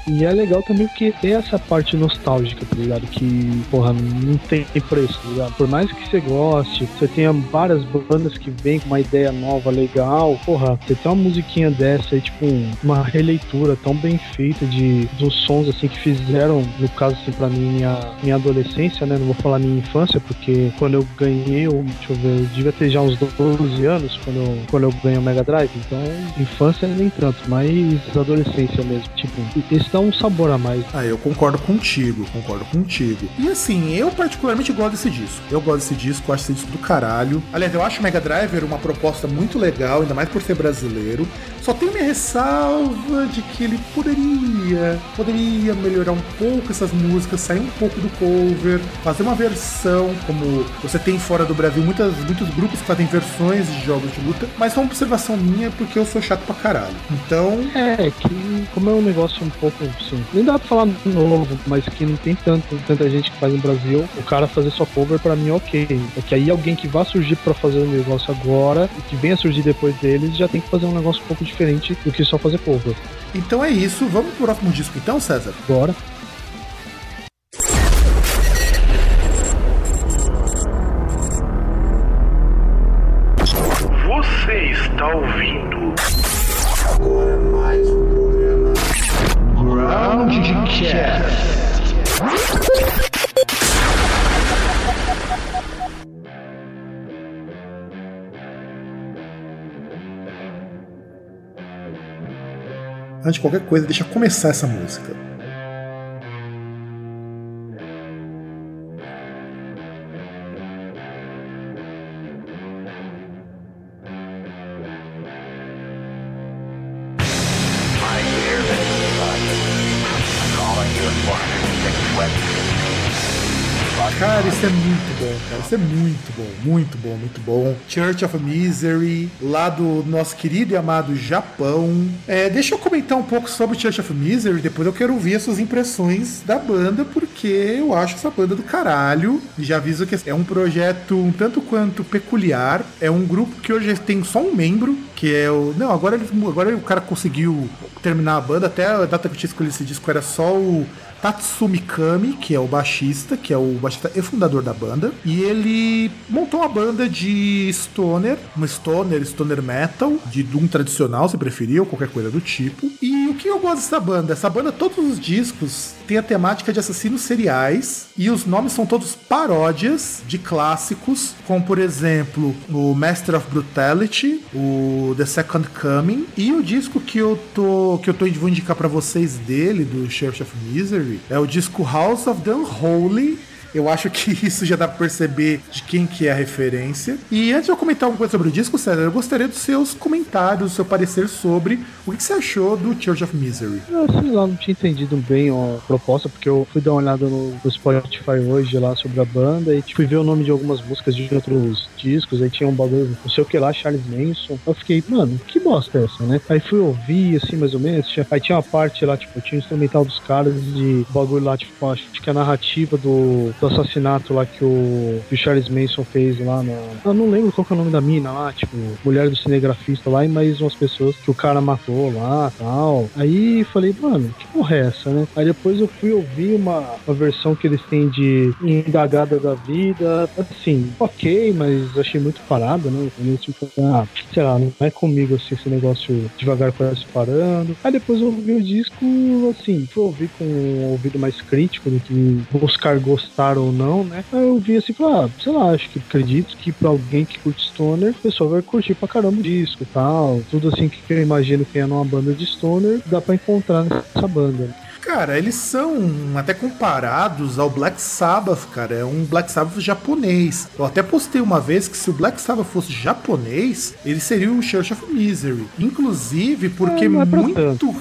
e é legal também porque tem essa parte nostálgica, tá ligado? Que, porra, não tem preço, tá ligado? Por mais que você goste, você tenha várias bandas que vêm com uma ideia nova, legal, porra, você tem uma musiquinha dessa aí, tipo, um- uma releitura tão bem feita de dos sons assim que fizeram, no caso assim, pra mim, minha, minha adolescência, né? Não vou falar minha infância, porque quando eu ganhei, eu, deixa eu ver, eu devia ter já uns 12 anos quando eu, quando eu ganhei o Mega Drive, então infância nem tanto, mas adolescência mesmo. Tipo, esse dá um sabor a mais. Ah, eu concordo contigo, concordo contigo. E assim, eu particularmente gosto desse disco. Eu gosto desse disco, acho esse disco do caralho. Aliás, eu acho o Mega Driver uma proposta muito legal, ainda mais por ser brasileiro. Só tem minha ressalva de que ele poderia, poderia melhorar um pouco essas músicas, sair um pouco do cover, fazer uma versão, como você tem fora do Brasil muitas, muitos grupos que fazem versões de jogos de luta, mas é uma observação minha porque eu sou chato pra caralho. Então, É, que como é um negócio um pouco assim, nem dá pra falar novo, mas que não tem tanto, tanta gente que faz no Brasil, o cara fazer só cover pra mim é ok. É que aí alguém que vá surgir pra fazer o negócio agora e que venha surgir depois deles já tem que fazer um negócio um pouco diferente do que só fazer cover. então é isso. Vamos pro próximo disco então, César? Bora. Antes de qualquer coisa, deixa começar essa música. É muito bom, muito bom, muito bom. Church of Misery, lá do nosso querido e amado Japão. É, deixa eu comentar um pouco sobre Church of Misery, depois eu quero ouvir as suas impressões da banda, porque eu acho essa banda do caralho. Já aviso que é um projeto um tanto quanto peculiar. É um grupo que hoje tem só um membro, que é o. Não, agora, ele, agora o cara conseguiu terminar a banda, até a data que eu tinha escolhido esse disco era só o. Tatsumi Kami, que é o baixista, que é o baixista e fundador da banda, e ele montou uma banda de stoner, uma stoner, stoner metal, de doom tradicional, se preferir, ou qualquer coisa do tipo. E o que eu gosto dessa banda? Essa banda, todos os discos têm a temática de assassinos seriais, e os nomes são todos paródias de clássicos, como por exemplo o Master of Brutality, o The Second Coming, e o disco que eu tô que eu tô vou indicar para vocês dele do Church of Misery é o disco House of the Unholy Eu acho que isso já dá pra perceber de quem que é a referência. E antes de eu comentar alguma coisa sobre o disco, César, eu gostaria dos seus comentários, do seu parecer sobre o que você achou do Church of Misery. Eu sei lá, não tinha entendido bem a proposta, porque eu fui dar uma olhada no, Spotify hoje lá sobre a banda e tipo, fui ver o nome de algumas músicas de outros discos, aí tinha um bagulho, não sei o que lá, Charles Manson. Eu fiquei, mano, que bosta é essa, né? Aí fui ouvir, assim, mais ou menos. Tinha, aí tinha uma parte lá, tipo, tinha o instrumental dos caras de bagulho lá, tipo, acho que a narrativa do, do assassinato lá que o, que o Charles Manson fez lá na. Eu não lembro qual que é o nome da mina lá, tipo, mulher do cinegrafista lá e mais umas pessoas que o cara matou lá tal. Aí falei, mano, que porra é essa, né? Aí depois eu fui ouvir uma, uma versão que eles têm de Indagada da Vida. Assim, ok, mas achei muito parado, né? Entendeu? Tipo, ah, sei lá, não é comigo assim esse negócio devagar parece parando. Aí depois eu ouvi o disco, assim, fui ouvir com um ouvido mais crítico do que buscar gostar ou não, né? Eu vi assim, falei, ah, sei lá, acho que acredito que pra alguém que curte Stoner, o pessoal vai curtir pra caramba o disco e tal. Tudo assim que eu imagino que é numa banda de Stoner, dá pra encontrar nessa banda. Cara, eles são até comparados ao Black Sabbath, cara. É um Black Sabbath japonês. Eu até postei uma vez que se o Black Sabbath fosse japonês, ele seria o Church of Misery. Inclusive porque É, é muito.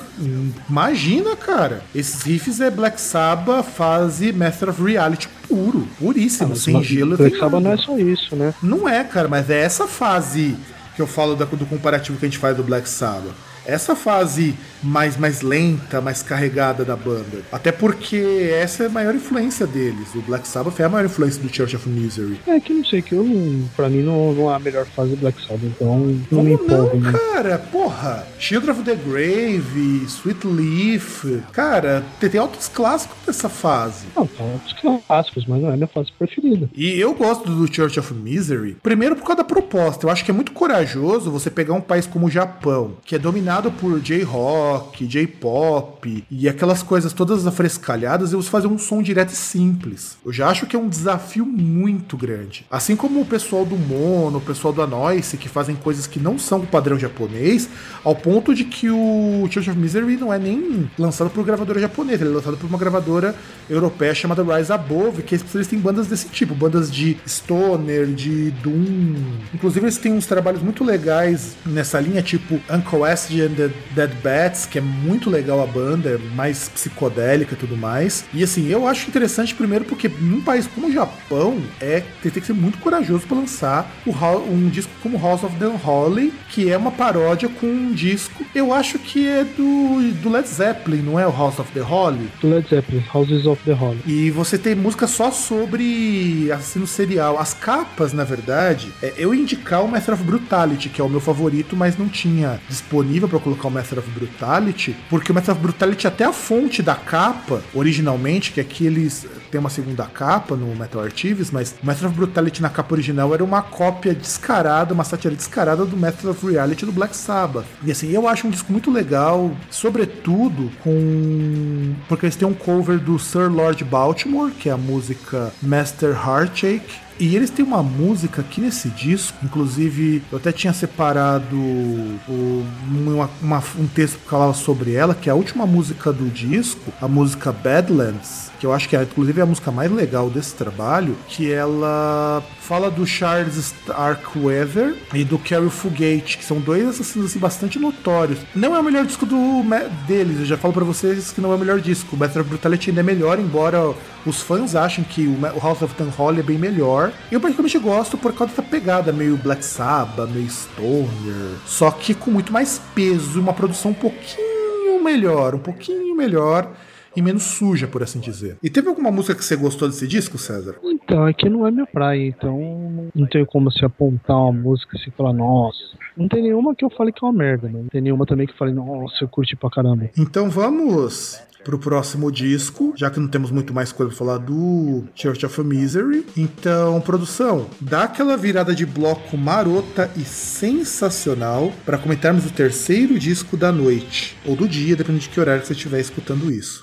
Imagina, cara. Esses riffs é Black Sabbath fase Master of Reality puro, puríssimo, sem Mas gelo. Black sem Sabbath não é só isso, né? Não é, cara, mas é essa fase que eu falo do comparativo que a gente faz do Black Sabbath. Essa fase mais, mais lenta, mais carregada da banda. Até porque essa é a maior influência deles. O Black Sabbath é a maior influência do Church of Misery. É que não sei, que eu não. Pra mim não, não é a melhor fase do Black Sabbath, então não me Como não, né? cara? Porra! Children of the Grave, Sweet Leaf. Cara, tem, tem altos clássicos dessa fase. Não, tá os clássicos, mas não é a minha fase preferida. E eu gosto do Church of Misery, primeiro por causa da proposta. Eu acho que é muito corajoso você pegar um país como o Japão, que é dominado por J-rock, J-pop e aquelas coisas todas afrescalhadas, e você fazer um som direto e simples. Eu já acho que é um desafio muito grande. Assim como o pessoal do Mono, o pessoal do Anoice, que fazem coisas que não são o padrão japonês, ao ponto de que o Church of Misery não é nem lançado por gravadora japonesa, ele é lançado por uma gravadora europeia chamada Rise Above, que especialista em bandas desse tipo, bandas de stoner, de doom. Inclusive eles têm uns trabalhos muito legais nessa linha, tipo Uncle And the Dead Bats, que é muito legal a banda, é mais psicodélica e tudo mais. E assim, eu acho interessante primeiro porque num país como o Japão, é tem que ser muito corajoso para lançar um disco como House of the Holy, que é uma paródia com um disco, eu acho que é do, do Led Zeppelin, não é o House of the Holy? Do Led Zeppelin, Houses of the Holy. E você tem música só sobre assassino serial. As capas, na verdade, é eu indicar o Master of Brutality, que é o meu favorito, mas não tinha disponível para colocar o Master of Brutality, porque o Master of Brutality, até a fonte da capa, originalmente, que aqui eles têm uma segunda capa no Metal Archives, mas o Master of Brutality na capa original era uma cópia descarada, uma sátira descarada do Master of Reality do Black Sabbath. E assim, eu acho um disco muito legal, sobretudo com. Porque eles têm um cover do Sir Lord Baltimore, que é a música Master Heartache. E eles têm uma música aqui nesse disco, inclusive eu até tinha separado o- uma- uma- um texto que falava sobre ela, que é a última música do disco, a música Badlands, que eu acho que é inclusive a música mais legal desse trabalho, que ela fala do Charles Starkweather e do Carrie Fugate, que são dois assassinos assim, bastante notórios. Não é o melhor disco do, deles, eu já falo pra vocês que não é o melhor disco. O of Brutality ainda é melhor, embora os fãs achem que o House of Holly é bem melhor. Eu particularmente gosto por causa dessa pegada meio Black Sabbath, meio Stoner, só que com muito mais peso, uma produção um pouquinho melhor, um pouquinho melhor e menos suja, por assim dizer. E teve alguma música que você gostou desse disco, César? Então, é que não é minha praia, então não tenho como se apontar uma música assim e falar, nossa. Não tem nenhuma que eu falei que é uma merda, né? Não tem nenhuma também que eu falei, nossa, eu curti pra caramba. Então vamos pro próximo disco, já que não temos muito mais coisa pra falar do Church of Misery. Então, produção, dá aquela virada de bloco marota e sensacional para comentarmos o terceiro disco da noite, ou do dia, dependendo de que horário que você estiver escutando isso.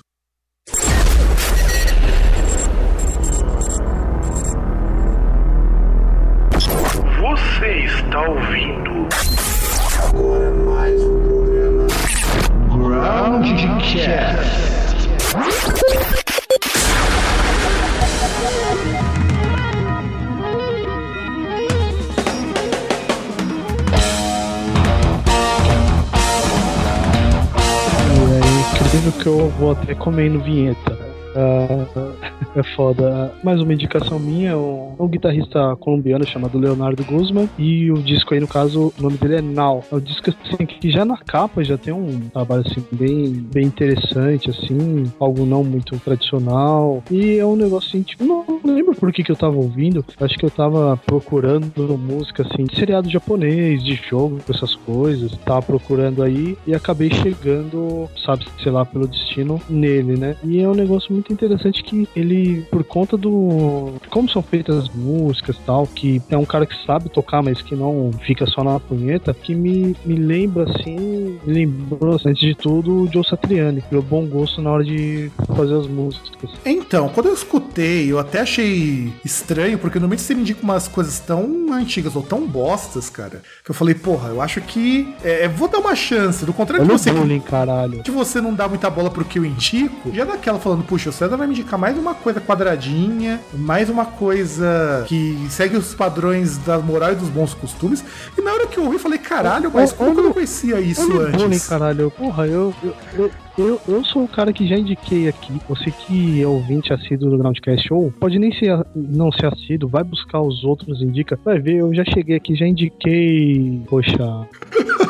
Você está ouvindo Agora mais um programa Groundcast. Imagino que eu vou até comendo vinheta. Uh, é foda. Mais uma indicação minha, é um, um, guitarrista colombiano chamado Leonardo Guzman. E o disco aí, no caso, o nome dele é Now. É um disco assim, que já na capa já tem um trabalho assim, bem, bem interessante, assim, algo não muito tradicional. E é um negócio assim, tipo, não lembro por que, que eu tava ouvindo. Acho que eu tava procurando música assim, de seriado japonês, de jogo, essas coisas. Tava procurando aí e acabei chegando, sabe, sei lá, pelo destino nele, né? E é um negócio muito interessante que ele, por conta do. como são feitas as músicas tal, que é um cara que sabe tocar, mas que não fica só na punheta, que me, me lembra assim. Me lembrou, assim, antes de tudo, o Joe Satriani, pelo bom gosto na hora de fazer as músicas. Então, quando eu escutei, eu até achei estranho, porque normalmente você me indica umas coisas tão antigas ou tão bostas, cara, que eu falei, porra, eu acho que. É, vou dar uma chance. Do contrário Olha de você. Bullying, caralho. Que você não dá muita bola pro que eu indico, já daquela falando, puxa, o César vai me indicar mais uma coisa quadradinha, mais uma coisa que segue os padrões da moral e dos bons costumes. E na hora que eu ouvi, eu falei, caralho, mas como eu não conhecia isso antes? Bullying, caralho. Porra, eu, eu, eu eu, eu sou o cara que já indiquei aqui. Você que é ouvinte assíduo do Groundcast ou pode nem ser, não ser assíduo, vai buscar os outros, indica. Vai ver, eu já cheguei aqui, já indiquei. Poxa.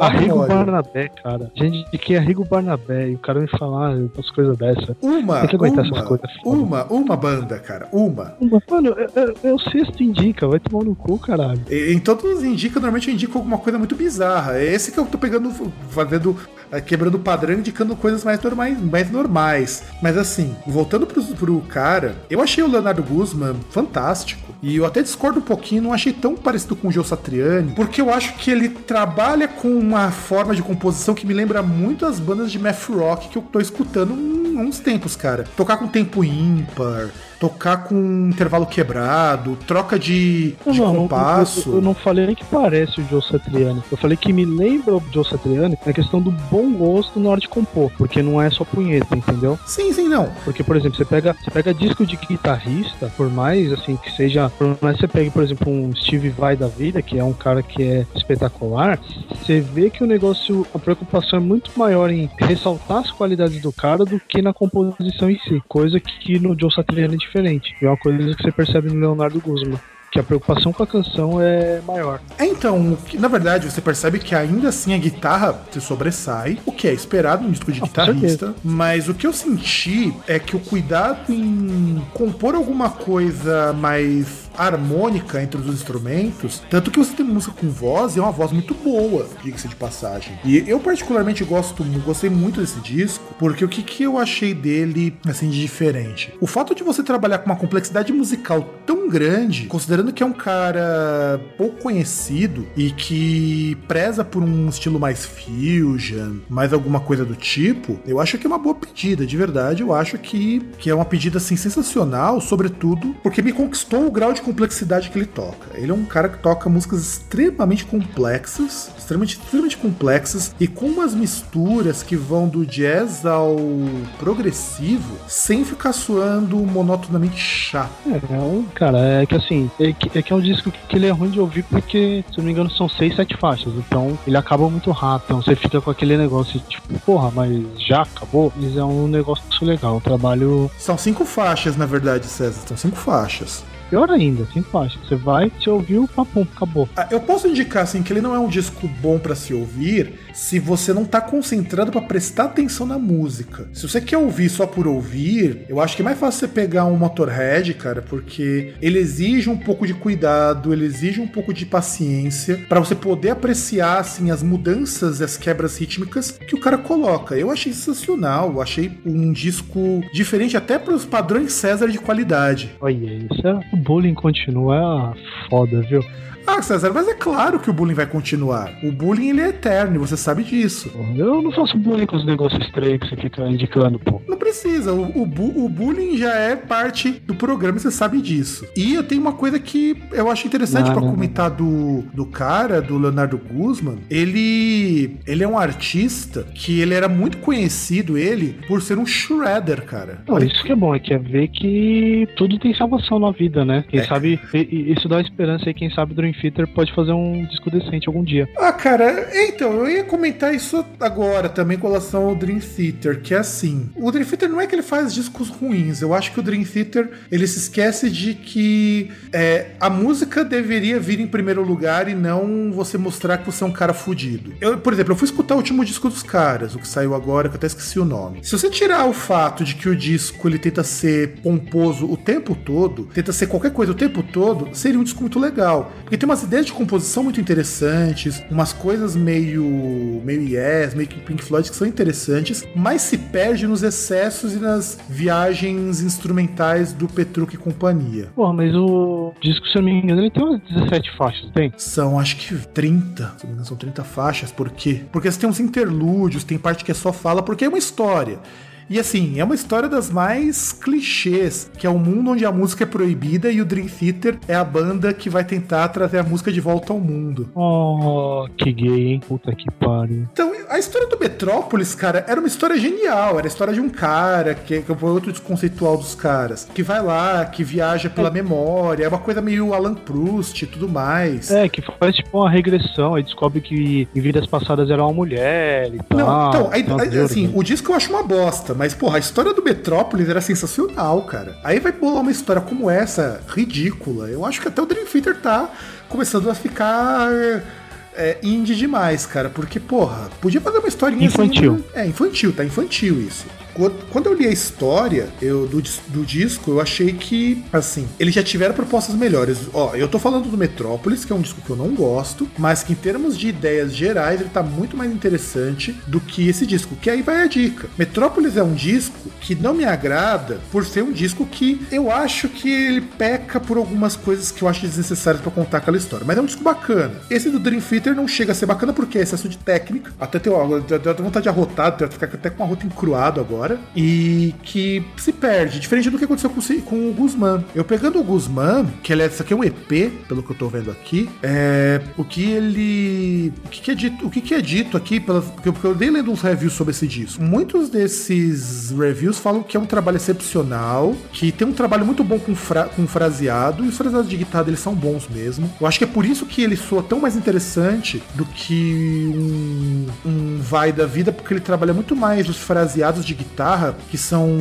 Arrigo Barnabé, cara. Gente, que é Arrigo Barnabé e o cara me falar umas coisas dessa. Uma, Tem que aguentar uma, essas coisas. Uma, uma banda, cara. Uma. uma. Mano, é, o sexto indica, vai tomar no cu, caralho. Em todos os indica, normalmente eu indico alguma coisa muito bizarra. É esse que eu tô pegando, fazendo é, quebrando o padrão, indicando coisas mais normais, mais normais. Mas assim, voltando pro, pro cara, eu achei o Leonardo Guzman fantástico. E eu até discordo um pouquinho, não achei tão parecido com o Joe Satriani, porque eu acho que ele trabalha com uma forma de composição que me lembra muito as bandas de math rock que eu tô escutando uns tempos, cara. Tocar com tempo ímpar, tocar com intervalo quebrado, troca de, não, de não, compasso. Eu, eu, não falei nem que parece o Joe Satriani. Eu falei que me lembra o Joe Satriani na questão do bom gosto na hora de compor, porque não é só punheta, entendeu? Sim, sim, não. Porque, por exemplo, você pega, você pega disco de guitarrista, por mais assim que seja, por mais que você pegue, por exemplo, um Steve Vai da vida, que é um cara que é espetacular, você vê que o negócio, a preocupação é muito maior em ressaltar as qualidades do cara do que na composição em si, coisa que no Joe Satriani é diferente. E é uma coisa que você percebe no Leonardo Guzman que a preocupação com a canção é maior. É, então, na verdade, você percebe que ainda assim a guitarra se sobressai, o que é esperado num disco de ah, guitarrista, mas o que eu senti é que o cuidado em compor alguma coisa mais harmônica entre os instrumentos. Tanto que você tem música com voz e é uma voz muito boa, diga-se de passagem. E eu particularmente gosto, gostei muito desse disco, porque o que, que eu achei dele assim de diferente? O fato de você trabalhar com uma complexidade musical tão grande, considerando que é um cara pouco conhecido e que preza por um estilo mais fusion, mais alguma coisa do tipo, eu acho que é uma boa pedida, de verdade. Eu acho que, que é uma pedida assim sensacional, sobretudo porque me conquistou o grau de complexidade que ele toca. Ele é um cara que toca músicas extremamente complexas, extremamente, extremamente complexas e com umas misturas que vão do jazz ao progressivo sem ficar soando monotonamente chato. É, é cara, é que assim, é que, é que é um disco que, que ele é ruim de ouvir porque, se não me engano, são seis, sete faixas. Então ele acaba muito rápido. Então você fica com aquele negócio tipo, porra, mas já acabou? Mas é um negócio legal, um trabalho. São cinco faixas, na verdade, César. São cinco faixas. Pior ainda, assim fácil. Você vai, você ouviu, papum, acabou. Ah, eu posso indicar assim que ele não é um disco bom para se ouvir se você não tá concentrado para prestar atenção na música. Se você quer ouvir só por ouvir, eu acho que é mais fácil você pegar um Motorhead, cara, porque ele exige um pouco de cuidado, ele exige um pouco de paciência para você poder apreciar assim as mudanças e as quebras rítmicas que o cara coloca. Eu achei sensacional, eu achei um disco diferente até para os padrões César de qualidade. Olha, isso é bullying continua foda, viu? Ah, César, mas é claro que o bullying vai continuar. O bullying ele é eterno, você sabe disso. Eu não faço bullying com os negócios estranhos que você fica indicando, pô. Não precisa. O, o, bu o bullying já é parte do programa você sabe disso. E eu tenho uma coisa que eu acho interessante para comentar do, do cara, do Leonardo Guzman. Ele, ele é um artista que ele era muito conhecido, ele, por ser um shredder, cara. Não, isso que é bom, é que é ver que tudo tem salvação na vida, né? Quem É. sabe isso dá esperança aí, quem sabe o Dream Theater pode fazer um disco decente algum dia. Ah, cara, então, eu ia comentar isso agora também com relação ao Dream Theater, que é assim, o Dream Theater não é que ele faz discos ruins, eu acho que o Dream Theater, ele se esquece de que é, a música deveria vir em primeiro lugar e não você mostrar que você é um cara fudido. Eu, por exemplo, eu fui escutar o último disco dos caras, o que saiu agora, que eu até esqueci o nome. Se você tirar o fato de que o disco ele tenta ser pomposo o tempo todo, tenta ser qualquer coisa o tempo todo, seria um disco muito legal. Porque tem umas ideias de composição muito interessantes, umas coisas meio meio Yes, meio Pink Floyd que são interessantes, mas se perde nos excessos e nas viagens instrumentais do Petruc e companhia. Porra, mas o disco, se eu não me engano, ele tem umas 17 faixas, tem? São acho que 30, se não me engano, são 30 faixas. Por quê? Porque você tem uns interlúdios, tem parte que é só fala, porque é uma história. E assim, é uma história das mais clichês, que é um mundo onde a música é proibida e o Dream Theater é a banda que vai tentar trazer a música de volta ao mundo. Oh, que gay, hein? Puta que pariu. Então, a história do Metrópolis, cara, era uma história genial. Era a história de um cara, que, que foi outro desconceitual dos caras, que vai lá, que viaja pela memória, é uma coisa meio Alan Proust e tudo mais. É, que faz tipo uma regressão, aí descobre que em vidas passadas era uma mulher e tal. Não, então, aí, aí, assim, o disco eu acho uma bosta, mas, porra, a história do Metrópolis era sensacional, cara. Aí vai bolar uma história como essa, ridícula. Eu acho que até o Dream Theater tá começando a ficar é, indie demais, cara. Porque, porra, podia fazer uma historinha Infantil. assim. É, infantil, tá infantil isso. Quando- eu li a história eu, do, do disco, eu achei que, assim, eles já tiveram propostas melhores. Ó, eu tô falando do Metrópolis, que é um disco que eu não gosto, mas que em termos de ideias gerais, ele tá muito mais interessante do que esse disco. Que aí vai a dica. Metrópolis é um disco que não me agrada por ser um disco que eu acho que ele peca por algumas coisas que eu acho desnecessárias pra contar aquela história. Mas é um disco bacana. Esse do Dream Theater não chega a ser bacana porque é excesso de técnica. Até tenho até vontade de arrotar, tenho ficar até com a rota encruado agora. E que se perde, diferente do que aconteceu com, com o Guzmán. Eu pegando o Guzmán, que ele é, isso aqui é um EP, pelo que eu tô vendo aqui, é, o que ele. O que, que é dito, o que, que é dito aqui, porque, porque eu dei lendo uns reviews sobre esse disco. Muitos desses reviews falam que é um trabalho excepcional, que tem um trabalho muito bom com, fra, com fraseado, e os fraseados de guitarra eles são bons mesmo. Eu acho que é por isso que ele soa tão mais interessante do que um, um vai da vida, porque ele trabalha muito mais os fraseados de guitarra, que são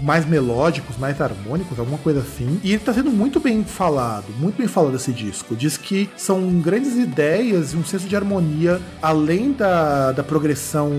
mais melódicos, mais harmônicos, alguma coisa assim. E ele tá sendo muito bem falado, muito bem falado esse disco. Diz que são grandes ideias e um senso de harmonia, além da, da progressão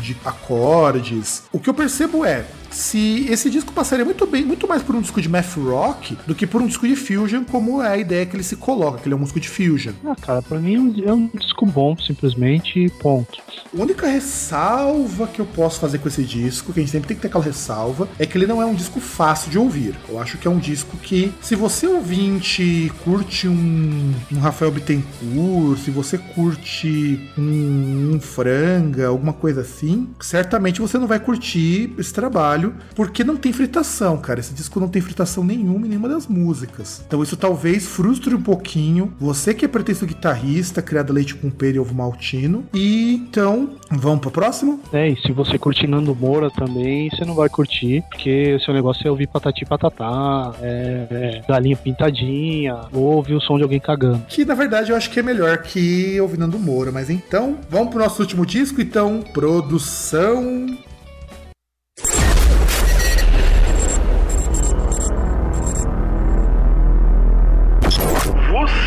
de acordes. O que eu percebo é, se esse disco passaria muito bem, muito mais por um disco de math rock do que por um disco de fusion, como é a ideia que ele se coloca, que ele é um músico de fusion. Ah, cara, pra mim é um, é um disco bom, simplesmente, ponto. A única ressalva que eu posso fazer com esse disco, que a gente sempre tem que ter aquela ressalva, é que ele não é um disco fácil de ouvir. Eu acho que é um disco que, se você ouvinte curte um, um Rafael Bittencourt, se você curte um, um Franga, alguma coisa assim, certamente você não vai curtir esse trabalho, porque não tem fritação, cara. Esse disco não tem fritação nenhuma em nenhuma das músicas. Então isso talvez frustre um pouquinho você que é pretenso guitarrista, criado leite com pera e ovo maltino. E então, vamos pro próximo? É, e se você curtir Nando Moura também, você não vai curtir, porque o seu negócio é ouvir patati patatá, é, é, galinha pintadinha, ou ouvir o som de alguém cagando. Que na verdade eu acho que é melhor que ouvir Nando Moura. Mas então, vamos pro nosso último disco, então, produção.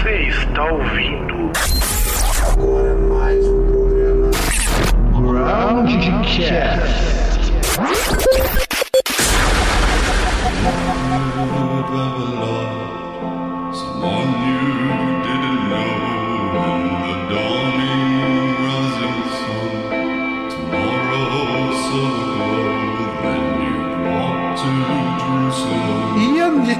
Você está ouvindo Agora mais um programa Groundcast.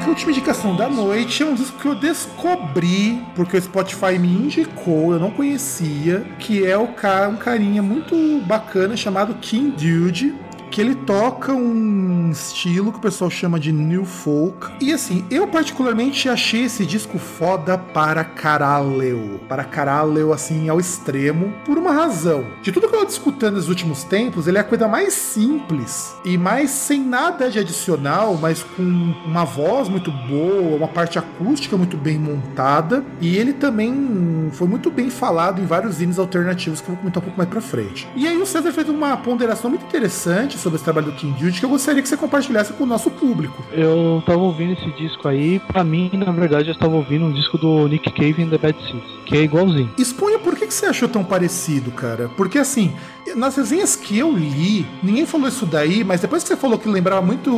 Jerusalem. E a última indicação da noite é um disco que eu descobri, porque o Spotify me indicou, eu não conhecia, que é o ca- um carinha muito bacana chamado King Dude, que ele toca um estilo que o pessoal chama de New Folk. E assim, eu particularmente achei esse disco foda para caralho. Para caralho, assim, ao extremo, por uma razão. De tudo que eu ando escutando nos últimos tempos, ele é a coisa mais simples e mais sem nada de adicional, mas com uma voz muito boa, uma parte acústica muito bem montada. E ele também foi muito bem falado em vários hinos alternativos que eu vou comentar um pouco mais pra frente. E aí o César fez uma ponderação muito interessante sobre esse trabalho do King Jude que eu gostaria que você compartilhasse com o nosso público. Eu tava ouvindo esse disco aí, pra mim, na verdade, eu estava ouvindo um disco do Nick Cave in the Bad Seeds, que é igualzinho. Exponha por que, que você achou tão parecido, cara. Porque assim, nas resenhas que eu li, ninguém falou isso daí, mas depois que você falou que lembrava muito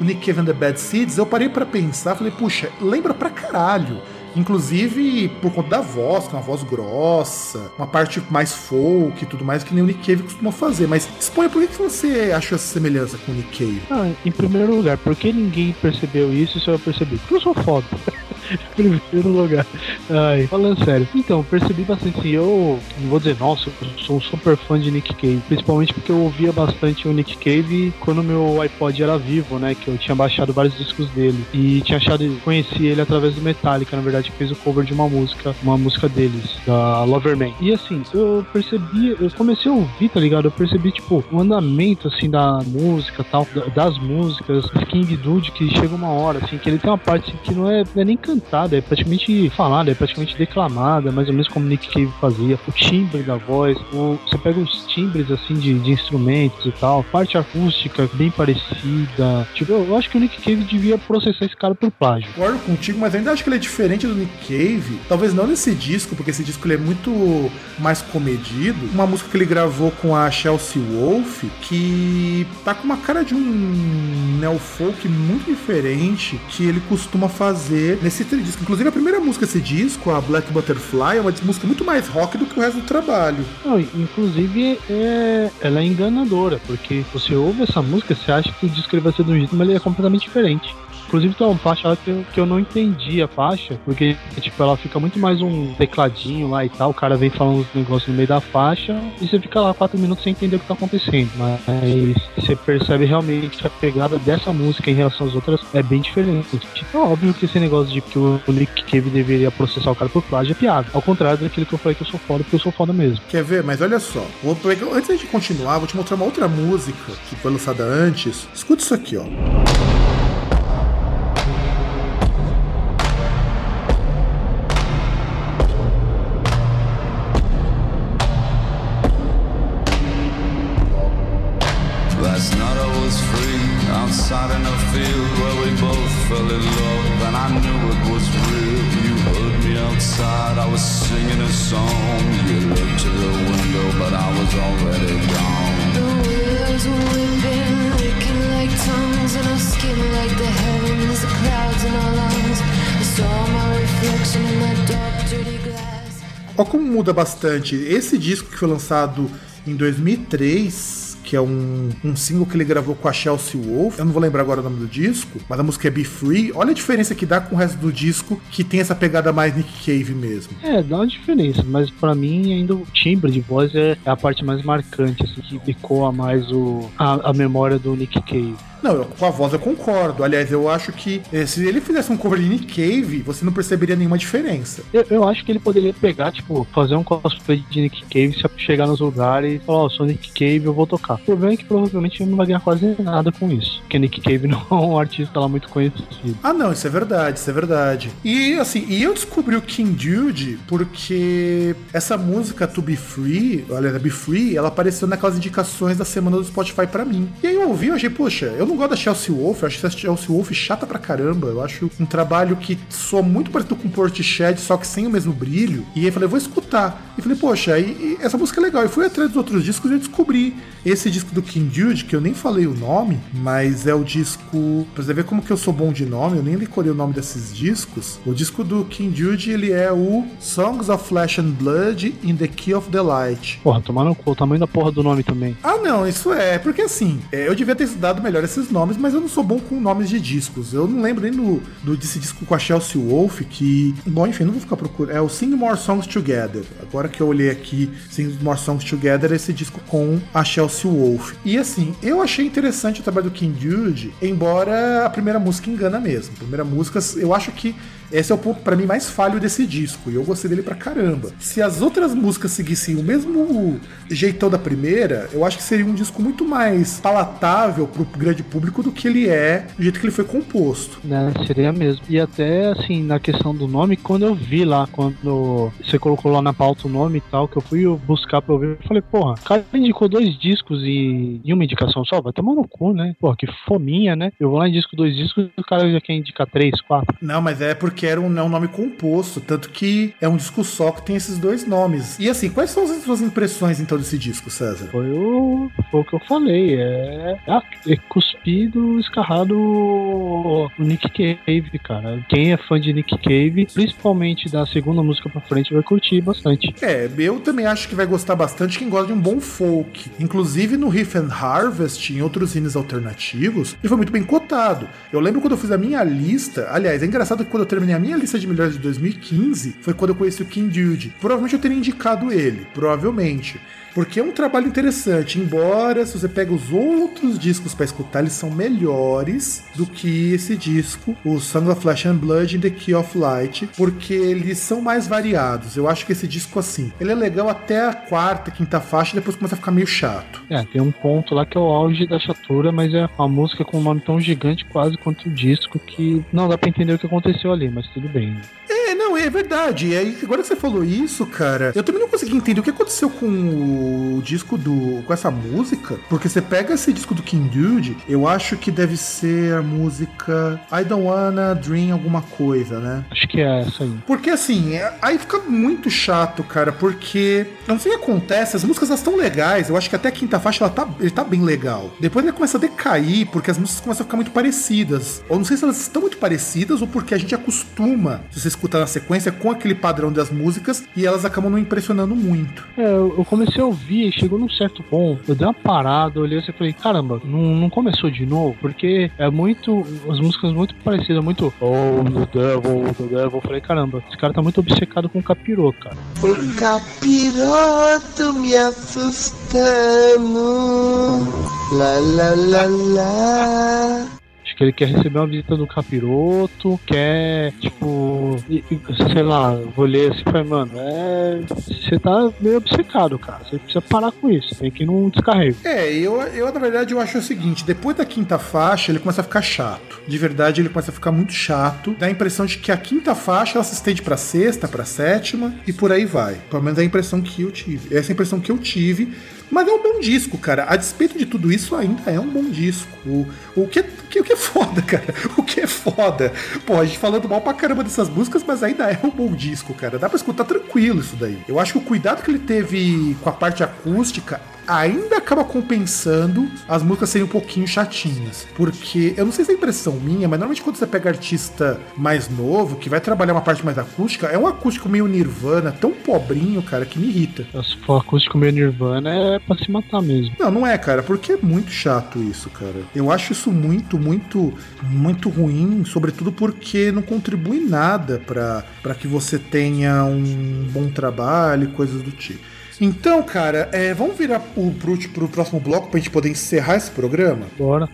o Nick Cave and the Bad Seeds, eu parei pra pensar, falei, puxa, lembra pra caralho. Inclusive por conta da voz, que é uma voz grossa, uma parte mais folk e tudo mais, que nem o Nick Cave costuma fazer. Mas exponha por que você achou essa semelhança com o Nick Cave? Ah, em primeiro lugar, por que ninguém percebeu isso e só eu percebi? Porque eu sou foda. primeiro lugar. Ai, falando sério. Então, percebi bastante assim, eu não vou dizer, nossa, eu sou um super fã de Nick Cave. Principalmente porque eu ouvia bastante o Nick Cave quando meu iPod era vivo, né? Que eu tinha baixado vários discos dele. E tinha achado, conheci ele através do Metallica, na verdade, que fez o cover de uma música, uma música deles, da Loverman. E assim, eu percebi, eu comecei a ouvir, tá ligado? Eu percebi, tipo, o andamento, assim, da música tal, da- das músicas, King Dude, que chega uma hora, assim, que ele tem uma parte que não é, não é nem cantada, é praticamente falada, é praticamente declamada, mais ou menos como Nick Cave fazia. O timbre da voz, o- você pega os timbres, assim, de, de instrumentos e tal, parte acústica bem parecida. Tipo, eu, eu acho que o Nick Cave devia processar esse cara por plágio. Concordo contigo, mas ainda acho que ele é diferente do Nick Cave. Talvez não nesse disco, porque esse disco ele é muito mais comedido. Uma música que ele gravou com a Chelsea Wolf, que tá com uma cara de um neofolk muito diferente que ele costuma fazer nesse disco. Inclusive, a primeira música desse disco, a Black Butterfly, é uma música muito mais rock do que o resto do trabalho. Não, inclusive é, ela é enganadora, porque você ouve essa música, você acha que o disco vai ser de um jeito, mas ele é completamente diferente. Inclusive tem uma faixa que eu, não entendi a faixa, porque tipo, ela fica muito mais um tecladinho lá e tal, o cara vem falando uns negócios no meio da faixa e você fica lá quatro minutos sem entender o que tá acontecendo. Mas você percebe realmente que a pegada dessa música em relação às outras é bem diferente. Tipo, é óbvio que esse negócio de que o Nick Cave deveria processar o cara por plágio é piada. Ao contrário daquilo que eu falei que eu sou foda, porque eu sou foda mesmo. Quer ver? Mas olha só. Vou pegar- antes de continuar, vou te mostrar uma outra música que foi lançada antes. Escuta isso aqui, ó. Ó como muda bastante. Esse disco que foi lançado em 2003, que é um, um single que ele gravou com a Chelsea Wolf, eu não vou lembrar agora o nome do disco, mas a música é Be Free. Olha a diferença que dá com o resto do disco, que tem essa pegada mais Nick Cave mesmo. É, dá uma diferença, mas pra mim ainda o timbre de voz é, é a parte mais marcante, assim, que ecoa mais o, a, a memória do Nick Cave. Não, eu- com a voz eu concordo. Aliás, eu acho que eh, se ele fizesse um cover de Nick Cave, você não perceberia nenhuma diferença. Eu, eu acho que ele poderia pegar, tipo, fazer um cosplay de Nick Cave, se chegar nos lugares e falar, ó, sou Nick Cave, eu vou tocar. O problema é que provavelmente ele não vai ganhar quase nada com isso, porque Nick Cave não é um artista lá muito conhecido. Ah, não, isso é verdade, isso é verdade. E assim, e eu descobri o King Jude porque essa música To Be Free, olha, Be Free, ela apareceu naquelas indicações da semana do Spotify pra mim. E aí eu ouvi, eu achei, poxa, eu não gosto da Chelsea Wolf, eu acho a Chelsea Wolf chata pra caramba. Eu acho um trabalho que soa muito parecido com Portishead, só que sem o mesmo brilho. E aí eu falei, vou escutar. E falei, poxa, e, e essa música é legal. E fui atrás dos outros discos e eu descobri esse disco do King Jude, que eu nem falei o nome, mas é o disco. Pra você ver como que eu sou bom de nome, eu nem decorei o nome desses discos. O disco do King Jude, ele é o Songs of Flesh and Blood in the Key of the Light. Porra, tomar no cu, o tamanho da porra do nome também. Ah, não, isso é, porque assim, é, eu devia ter estudado melhor esses nomes, mas eu não sou bom com nomes de discos. Eu não lembro nem do, do desse disco com a Chelsea Wolf, que. Bom, enfim, não vou ficar procurando. É o Sing More Songs Together. Agora que eu olhei aqui, Sing More Songs Together, é esse disco com a Chelsea Wolf. E assim, eu achei interessante o trabalho do King Jude, embora a primeira música engana mesmo. A primeira música, eu acho que esse é o ponto para mim mais falho desse disco, e eu gostei dele pra caramba. Se as outras músicas seguissem o mesmo jeitão da primeira, eu acho que seria um disco muito mais palatável pro grande público do que ele é, do jeito que ele foi composto. Né, seria mesmo. E até assim, na questão do nome, quando eu vi lá, quando você colocou lá na pauta o nome e tal, que eu fui buscar pra ouvir, eu falei, porra, o cara indicou dois discos e, e uma indicação só, vai tomar no cu, né? Porra, que fominha, né? Eu vou lá e disco dois discos e o cara já quer indicar três, quatro. Não, mas é porque era um, é um nome composto, tanto que é um disco só que tem esses dois nomes. E assim, quais são as suas impressões então desse disco, César? Foi o, foi o que eu falei, é, é, é cuspido, escarrado o Nick Cave, cara. Quem é fã de Nick Cave, principalmente da segunda música pra frente, vai curtir bastante. É, eu também acho que vai gostar bastante quem gosta de um bom folk. Inclusive no Riff and Harvest, em outros zines alternativos, ele foi muito bem cotado. Eu lembro quando eu fiz a minha lista, aliás, é engraçado que quando eu terminei a minha lista de melhores de 2015, foi quando eu conheci o King Dude. Provavelmente eu teria indicado ele, provavelmente. Porque é um trabalho interessante, embora se você pega os outros discos para escutar, eles são melhores do que esse disco, o Song of Flesh and Blood e The Key of Light, porque eles são mais variados. Eu acho que esse disco, assim, ele é legal até a quarta, quinta faixa, e depois começa a ficar meio chato. É, tem um ponto lá que é o auge da chatura, mas é uma música com um nome tão gigante quase quanto o disco que não dá pra entender o que aconteceu ali, mas tudo bem. né? É, não, é verdade. E aí, agora que você falou isso, cara, eu também não consegui entender o que aconteceu com o disco do. com essa música. Porque você pega esse disco do King Dude, eu acho que deve ser a música I Don't Wanna Dream alguma coisa, né? Acho que é essa aí. Porque assim, é- aí fica muito chato, cara, porque eu não sei o que acontece, as músicas elas estão legais, eu acho que até a quinta faixa ela tá, ele tá bem legal. Depois ele começa a decair, porque as músicas começam a ficar muito parecidas. Ou não sei se elas estão muito parecidas ou porque a gente acostuma, se você escutar na sequência, com aquele padrão das músicas e elas acabam não impressionando muito. É, eu comecei a ouvir e chegou num certo ponto. Eu dei uma parada, olhei assim e falei, caramba, não, não começou de novo? Porque é muito. As músicas muito parecidas, muito. Oh, the devil, the devil. Eu falei, caramba, esse cara tá muito obcecado com o capiroto, cara. O capiroto me assustando. Lá, lá, lá, lá. Que ele quer receber uma visita do capiroto, quer, tipo, sei lá, vou ler assim falei, mano, é. Você tá meio obcecado, cara. Você precisa parar com isso, tem que ir num descarrego. É, eu, eu na verdade eu acho o seguinte, depois da quinta faixa ele começa a ficar chato. De verdade ele começa a ficar muito chato. Dá a impressão de que a quinta faixa ela se estende pra sexta, pra sétima e por aí vai. Pelo menos é a impressão que eu tive. Essa é a impressão que eu tive. Mas é um bom disco, cara. A despeito de tudo isso, ainda é um bom disco. O, o, que, o que é foda, cara? O que é foda? Pô, a gente falando mal pra caramba dessas músicas, mas ainda é um bom disco, cara. Dá pra escutar tranquilo isso daí. Eu acho que o cuidado que ele teve com a parte acústica ainda acaba compensando as músicas serem um pouquinho chatinhas. Porque eu não sei se é impressão minha, mas normalmente quando você pega artista mais novo, que vai trabalhar uma parte mais acústica, é um acústico meio nirvana, tão pobrinho, cara, que me irrita. Se for acústico meio Nirvana, é pra se matar mesmo. Não, não é, cara, porque é muito chato isso, cara. Eu acho isso muito, muito, muito ruim, sobretudo porque não contribui nada pra pra que você tenha um bom trabalho e coisas do tipo. Então, cara, é, vamos virar o, pro, pro próximo bloco pra gente poder encerrar esse programa? Bora.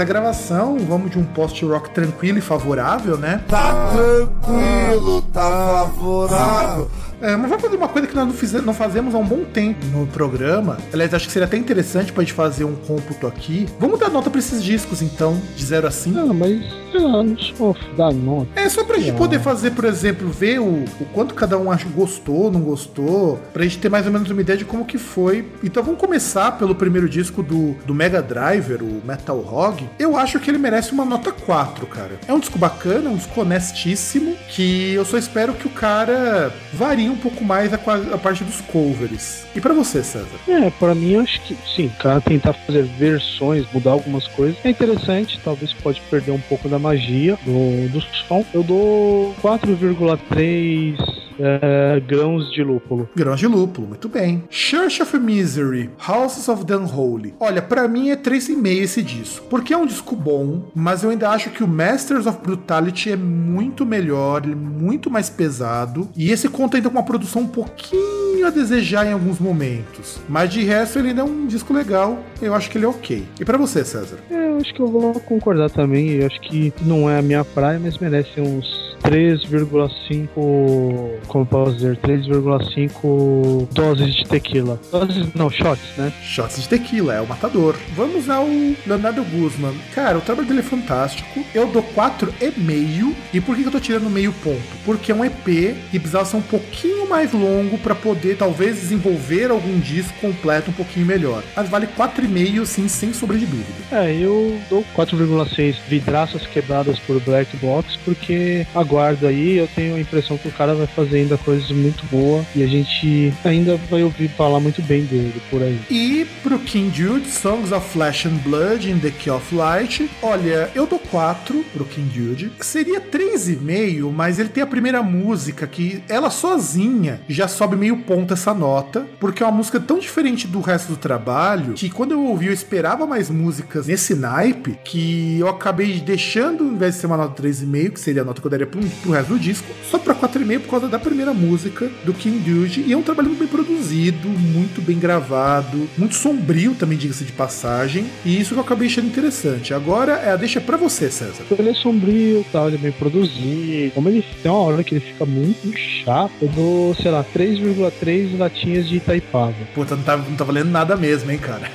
Essa gravação, vamos de um post-rock tranquilo e favorável, né? Tá tranquilo, tá favorável. É, mas vamos fazer uma coisa que nós não, não fazemos há um bom tempo no programa. Aliás, acho que seria até interessante pra gente fazer um cômputo aqui. Vamos dar nota pra esses discos, então, de 0 a 5. Ah, mas sei lá, não sou da nota. É só pra gente Ah. poder fazer, por exemplo, ver o, o quanto cada um acha gostou, não gostou, pra gente ter mais ou menos uma ideia de como que foi. Então vamos começar pelo primeiro disco do, do Mega Driver, o Metal Hog. Eu acho que ele merece uma nota 4, cara. É um disco bacana, um disco honestíssimo, que eu só espero que o cara varie um pouco mais a, a parte dos covers. E pra você, César? É, pra mim acho que sim, cara tentar fazer versões, mudar algumas coisas é interessante, talvez pode perder um pouco da magia do, do som. Eu dou 4,3 é, grãos de lúpulo. Grãos de lúpulo, muito bem. Church of Misery, Houses of the Unholy. Olha, pra mim é 3,5 esse disco. Porque é um disco bom, mas eu ainda acho que o Masters of Brutality é muito melhor, ele é muito mais pesado. E esse conta ainda com uma produção um pouquinho a desejar em alguns momentos. Mas de resto, ele ainda é um disco legal. Eu acho que ele é ok. E pra você, César? É, eu acho que eu vou concordar também. Eu acho que não é a minha praia, mas merece uns 3,5. Como posso dizer? 3,5 doses de tequila. Doses não, shots, né? Shots de tequila, é o matador. Vamos ao Leonardo Guzman. Cara, o trabalho dele é fantástico. Eu dou 4,5. E por que eu tô tirando meio ponto? Porque é um EP e precisava ser um pouquinho mais longo pra poder talvez desenvolver algum disco completo um pouquinho melhor. Mas vale 4,5 sim, sem sombra de dúvida. É, eu dou 4,6 vidraças quebradas por Black Box, porque aguardo aí, eu tenho a impressão que o cara vai fazer ainda coisas muito boas e a gente ainda vai ouvir falar muito bem dele por aí. E pro King Jude, Songs of Flesh and Blood in the Key of Light. Olha, eu dou 4 pro King Jude. Seria 3,5, mas ele tem a primeira música que ela sozinha já sobe meio ponto essa nota, porque é uma música tão diferente do resto do trabalho que quando eu ouvi eu esperava mais músicas nesse naipe que eu acabei deixando, ao invés de ser uma nota 3,5, que seria a nota que eu daria pro, pro resto do disco, só pra 4,5 por causa da primeira música do King Jude. E é um trabalho muito bem produzido, muito bem gravado, muito sombrio também, diga-se de passagem. E isso que eu acabei achando interessante. Agora é a deixa pra você, César. Ele é sombrio, tal, ele é bem produzido. Como ele tem uma hora que ele fica muito chato, eu dou, sei lá, 3,3 latinhas de Itaipava. Puta, não tá, não tá valendo nada mesmo, hein, cara.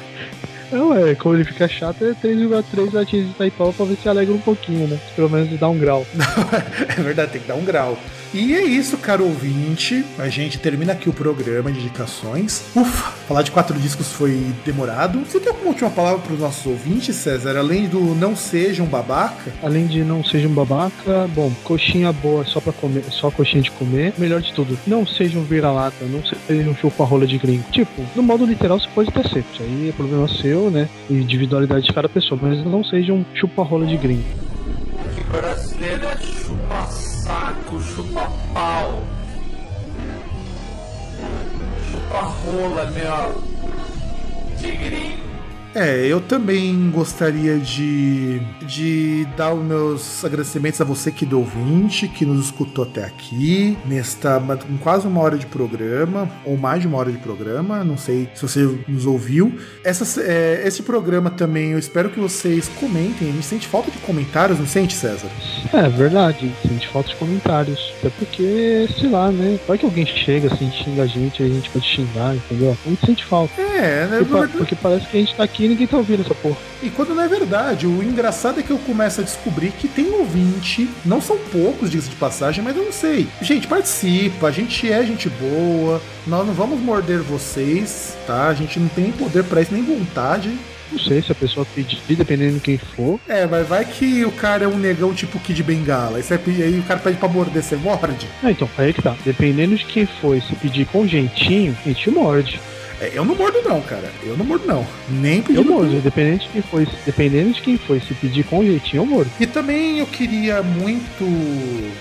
Não, é, como ele fica chato, é 3,3 latinhas de Itaipava pra ver se alegra um pouquinho, né? Pelo menos dá um grau. é verdade, tem que dar um grau. E é isso, caro ouvinte. A gente termina aqui o programa de indicações. Ufa, falar de quatro discos foi demorado. Você tem alguma última palavra para os nossos ouvintes, César? Além do não seja um babaca? Além de não seja um babaca, bom, coxinha boa só para comer, só coxinha de comer. Melhor de tudo, não seja um vira-lata, não seja um chupa-rola de gringo. Tipo, no modo literal você pode ter isso aí é problema seu, né? Individualidade de cada pessoa, mas não seja um chupa-rola de gringo. brasileiro é chupa saco, chupa pau, chupa rola, meu. Tigrinho. É, eu também gostaria de, de dar os meus agradecimentos a você que do ouvinte, que nos escutou até aqui, nesta com quase uma hora de programa, ou mais de uma hora de programa, não sei se você nos ouviu. Essa, é, esse programa também, eu espero que vocês comentem, a gente sente falta de comentários, não sente, César? É verdade, sente falta de comentários. Até porque, sei lá, né? Vai que alguém chega assim, xinga a gente, a gente pode xingar, entendeu? A gente sente falta. É, né? Porque, porque parece que a gente tá aqui e ninguém tá ouvindo essa porra. E quando não é verdade, o engraçado é que eu começo a descobrir que tem ouvinte, não são poucos, diga-se de passagem, mas eu não sei. Gente, participa, a gente é gente boa, nós não vamos morder vocês, tá? A gente não tem nem poder pra isso, nem vontade. Não sei se a pessoa pedir, dependendo de quem for. É, vai, vai que o cara é um negão tipo Kid Bengala, aí, você aí o cara pede pra morder, você morde? Ah, então, aí que tá. Dependendo de quem for, se pedir com jeitinho, a gente morde. É, eu não mordo não, cara, eu não mordo não. Nem pedindo Eu mordo, dependendo de quem for, dependendo de quem for, se pedir com jeitinho, eu mordo. E também eu queria muito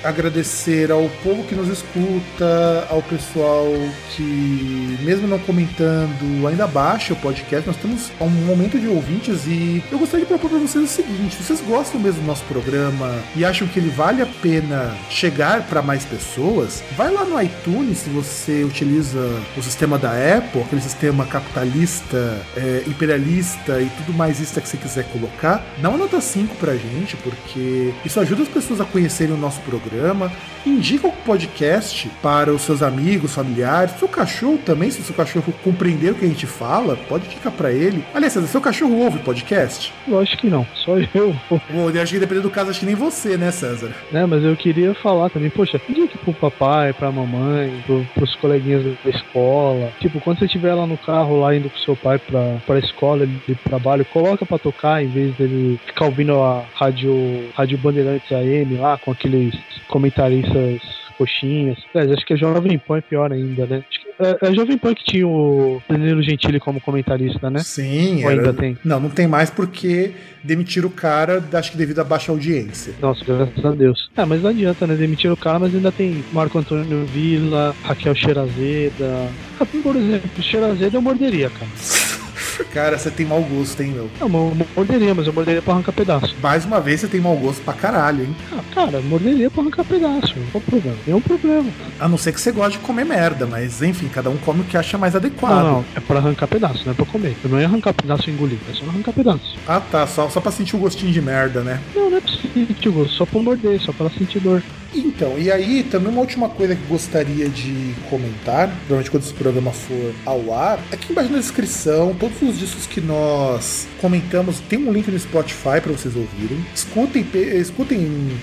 agradecer ao povo que nos escuta, ao pessoal que, mesmo não comentando, ainda baixa o podcast. Nós temos um momento de ouvintes e eu gostaria de propor para vocês o seguinte: se vocês gostam mesmo do nosso programa e acham que ele vale a pena chegar para mais pessoas, vai lá no iTunes, se você utiliza o sistema da Apple, aquele sistema capitalista, é, imperialista e tudo mais isso que você quiser colocar, dá uma nota 5 pra gente, porque isso ajuda as pessoas a conhecerem o nosso programa, indica o podcast para os seus amigos, familiares, seu cachorro também, se o seu cachorro compreender o que a gente fala, pode indicar pra ele. Aliás, César, seu cachorro ouve podcast? Lógico que não, só eu. Bom, eu acho que dependendo do caso, acho que nem você, né, César? né? Mas eu queria falar também, poxa, indique pro papai, pra mamãe, pro, pros coleguinhas da escola. Tipo, quando você estiver lá no carro, lá indo com seu pai pra, pra escola, de trabalho, coloca pra tocar em vez dele ficar ouvindo a rádio, rádio Bandeirantes AM lá, com aqueles comentaristas coxinhas. Aliás, acho que a Jovem Pan é pior ainda, né? Acho que é, é a Jovem Pan que tinha o Danilo Gentili como comentarista, né? Sim, Ou era- ainda tem? Não, não tem mais porque demitiram o cara, acho que devido à baixa audiência. Nossa, graças a Deus. É, mas não adianta, né? Demitir o cara, mas ainda tem Marco Antônio Villa, Raquel Xerazeda. Ah, Por exemplo, Xerazeda eu morderia, cara. Cara, você tem mau gosto, hein, meu? Não, eu morderia, mas eu morderia pra arrancar pedaço. Mais uma vez você tem mau gosto pra caralho, hein? Ah, cara, morderia pra arrancar pedaço. Qual o problema? Nenhum problema. A não ser que você goste de comer merda, mas enfim, cada um come o que acha mais adequado. Não, não, é pra arrancar pedaço, não é pra comer. Eu não ia arrancar pedaço e engolir, é só arrancar pedaço. Ah tá, só, só pra sentir o gostinho de merda, né? Não, não é pra sentir gosto, só pra morder, só pra sentir dor. Então, e aí também uma última coisa que gostaria de comentar, provavelmente quando esse programa for ao ar, aqui embaixo na descrição, todos os discos que nós comentamos, tem um link no Spotify para vocês ouvirem. Escutem, escutem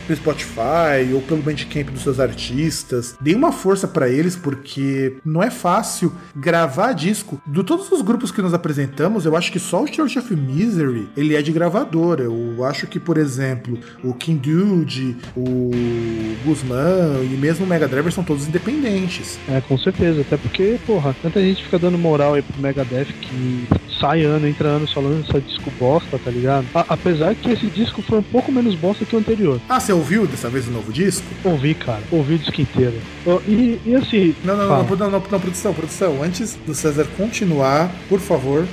no Spotify ou pelo Bandcamp dos seus artistas. Deem uma força para eles, porque não é fácil gravar disco. De todos os grupos que nós apresentamos, eu acho que só o Church of Misery ele é de gravadora. Eu acho que, por exemplo, o King Dude, o Guzmán e mesmo o Mega Driver são todos independentes. É, com certeza, até porque, porra, tanta gente fica dando moral aí pro Megadeth que sai ano, entra ano só lança disco bosta, tá ligado? A- apesar que esse disco foi um pouco menos bosta que o anterior. Ah, você ouviu dessa vez o novo disco? Ouvi, cara, ouvi o disco inteiro. E, e assim. Não, não, não, não, não, não, produção, produção. Antes do César continuar, por favor.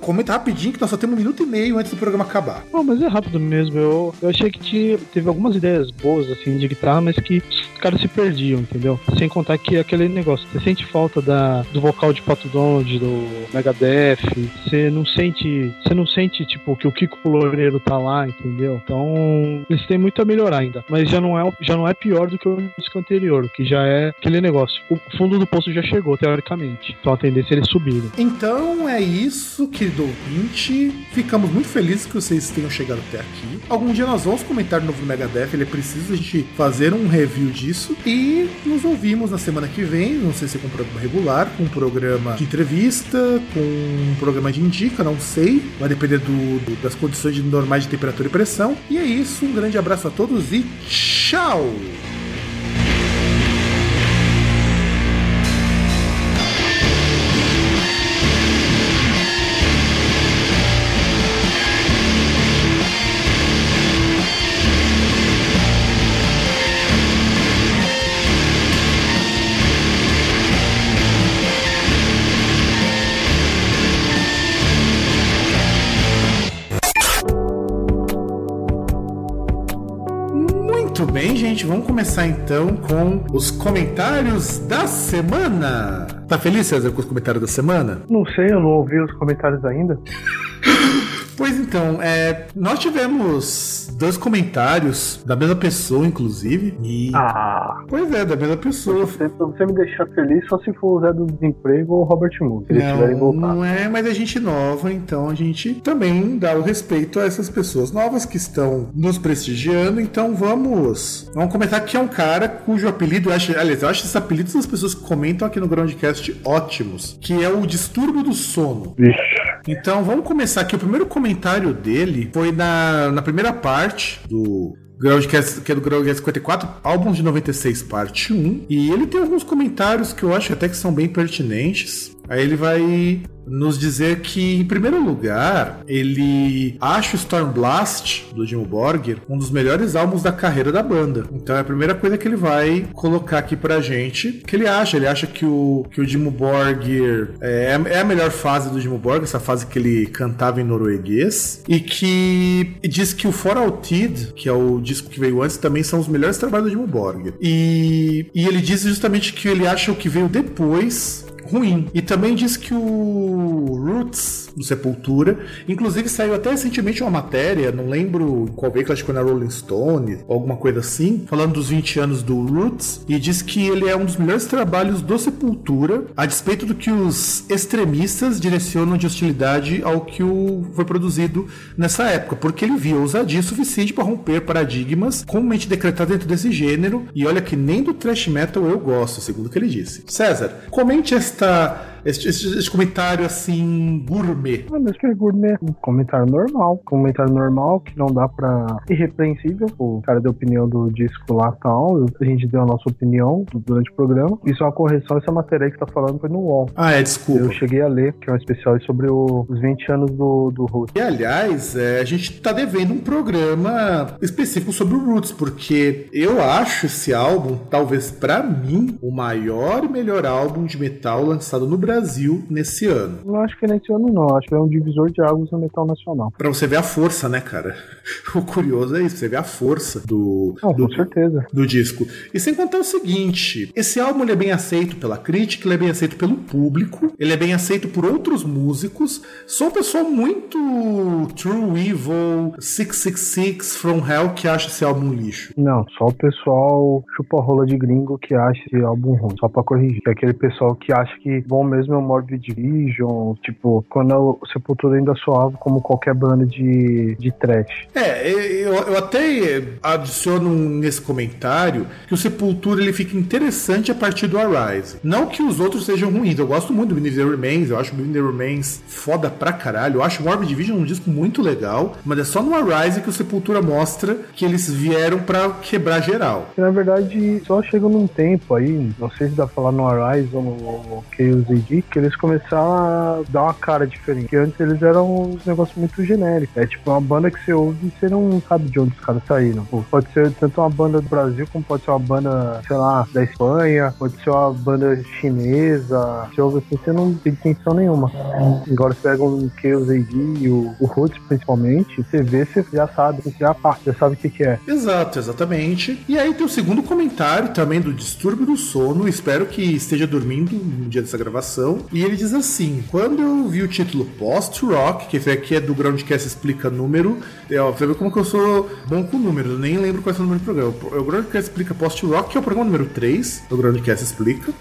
Comenta rapidinho que nós só temos um minuto e meio antes do programa acabar. Não, mas é rápido mesmo. Eu, eu achei que tinha, teve algumas ideias boas, assim, de guitarra, mas que os caras se perdiam, entendeu? Sem contar que aquele negócio, você sente falta da, do vocal de Pato Donald, do Megadeth, você não sente, você não sente, tipo, que o Kiko Loureiro tá lá, entendeu? Então, eles têm muito a melhorar ainda. Mas já não é, já não é pior do que o disco anterior, que já é aquele negócio. O fundo do poço já chegou, teoricamente. Então a tendência é eles subirem. Então é isso, querido ouvinte. Ficamos muito felizes que vocês tenham chegado até aqui. Algum dia nós vamos comentar o novo Megadeth, ele é preciso a gente fazer um review disso. E nos ouvimos na semana que vem, não sei se é com um programa regular, com um programa de entrevista, com um programa de indica, não sei. Vai depender do- do- das condições normais de temperatura e pressão. E é isso, um grande abraço a todos e tchau! Gente, vamos começar então com os comentários da semana. Tá feliz, César, com os comentários da semana? Não sei, eu não ouvi os comentários ainda. Pois então, é, nós tivemos dois comentários da mesma pessoa, inclusive. E. Ah, Pois é, da mesma pessoa. você, você me deixar feliz só se for o Zé do Desemprego ou o Robert Moore, se eles Não, voltado. não é, mas é gente nova, então a gente também dá o respeito a essas pessoas novas que estão nos prestigiando. Então vamos, vamos comentar que é um cara cujo apelido, eu acho, aliás, eu acho esses apelidos das pessoas que comentam aqui no Groundcast ótimos, que é o distúrbio do sono. Então vamos começar aqui. O primeiro comentário dele foi na, na primeira parte do Groundcast, que é do Groundcast 54, álbum de 96, parte 1. E ele tem alguns comentários que eu acho até que são bem pertinentes. Aí ele vai nos dizer que, em primeiro lugar, ele acha o Stormblast do Jim Borgir um dos melhores álbuns da carreira da banda. Então é a primeira coisa que ele vai colocar aqui pra gente. Que ele acha, ele acha que o, que o Jim Borgir é, é a melhor fase do Jim Borgir, essa fase que ele cantava em norueguês, e que diz que o For Altid, que é o disco que veio antes, também são os melhores trabalhos do Jim Borgir. E, e ele diz justamente que ele acha o que veio depois ruim. E também diz que o Roots do Sepultura, inclusive saiu até recentemente uma matéria, não lembro qual veículo, acho que foi na Rolling Stone alguma coisa assim, falando dos 20 anos do Roots, e diz que ele é um dos melhores trabalhos do Sepultura, a despeito do que os extremistas direcionam de hostilidade ao que o foi produzido nessa época, porque ele via ousadia suficiente para romper paradigmas comumente decretados dentro desse gênero, e olha que nem do thrash metal eu gosto, segundo o que ele disse. César, comente esta este, este- este comentário assim gourmet. Ah, mas que é gourmet. Um comentário normal. Comentário normal que não dá pra. irrepreensível. O cara deu opinião do disco lá tal. A gente deu a nossa opinião durante o programa. Isso é uma correção. Essa matéria aí que tá falando foi no UOL. Ah, é, desculpa. Eu cheguei a ler, que é um especial sobre o- os 20 anos do, do Ruth. E aliás, é, a gente tá devendo um programa específico sobre o Roots, porque eu acho esse álbum, talvez pra mim, o maior e melhor álbum de metal lançado no Brasil nesse ano. Não acho que é nesse ano, não. Acho que é um divisor de águas no metal nacional. Pra você ver a força, né, cara? O curioso é isso, você vê a força do, Não, do, com certeza. do disco. E sem contar o seguinte: esse álbum é bem aceito pela crítica, ele é bem aceito pelo público, ele é bem aceito por outros músicos. Sou um pessoal muito True Evil, 666 From Hell que acha esse álbum um lixo. Não, só o pessoal chupa-rola de gringo que acha esse álbum ruim. Só pra corrigir. É aquele pessoal que acha que bom mesmo é o Morbid Vision. Tipo, quando o Sepultura ainda soava como qualquer banda de, de trash. É, eu, eu até adiciono nesse comentário que o Sepultura ele fica interessante a partir do Arise. Não que os outros sejam ruins, eu gosto muito do Beneath Remains, eu acho o Beneath Remains foda pra caralho, eu acho o Morbid Vision um disco muito legal, mas é só no Arise que o Sepultura mostra que eles vieram pra quebrar geral. Na verdade só chega num tempo aí, não sei se dá pra falar no Arise ou no Chaos AD, que eles começaram a dar uma cara diferente. Porque antes eles eram uns negócios muito genéricos. É tipo uma banda que você ouve e você não sabe de onde os caras saíram. Pode ser tanto uma banda do Brasil como pode ser uma banda, sei lá, da Espanha, pode ser uma banda chinesa. Você ouve assim, você não tem intenção nenhuma. Agora você pega um Chaos AD o, o Roots principalmente, você vê, você já sabe, você já, pá, já sabe o que, que é. Exato, exatamente. E aí tem o segundo comentário também do distúrbio do sono. Espero que esteja dormindo no dia dessa gravação. E ele diz assim: quando eu vi o título Post Rock, que aqui é do Groundcast Explica Número, é, você vê como que eu sou bom com números, eu nem lembro qual é o número do programa. O Groundcast Explica Post Rock, que é o programa número 3 do Groundcast Explica.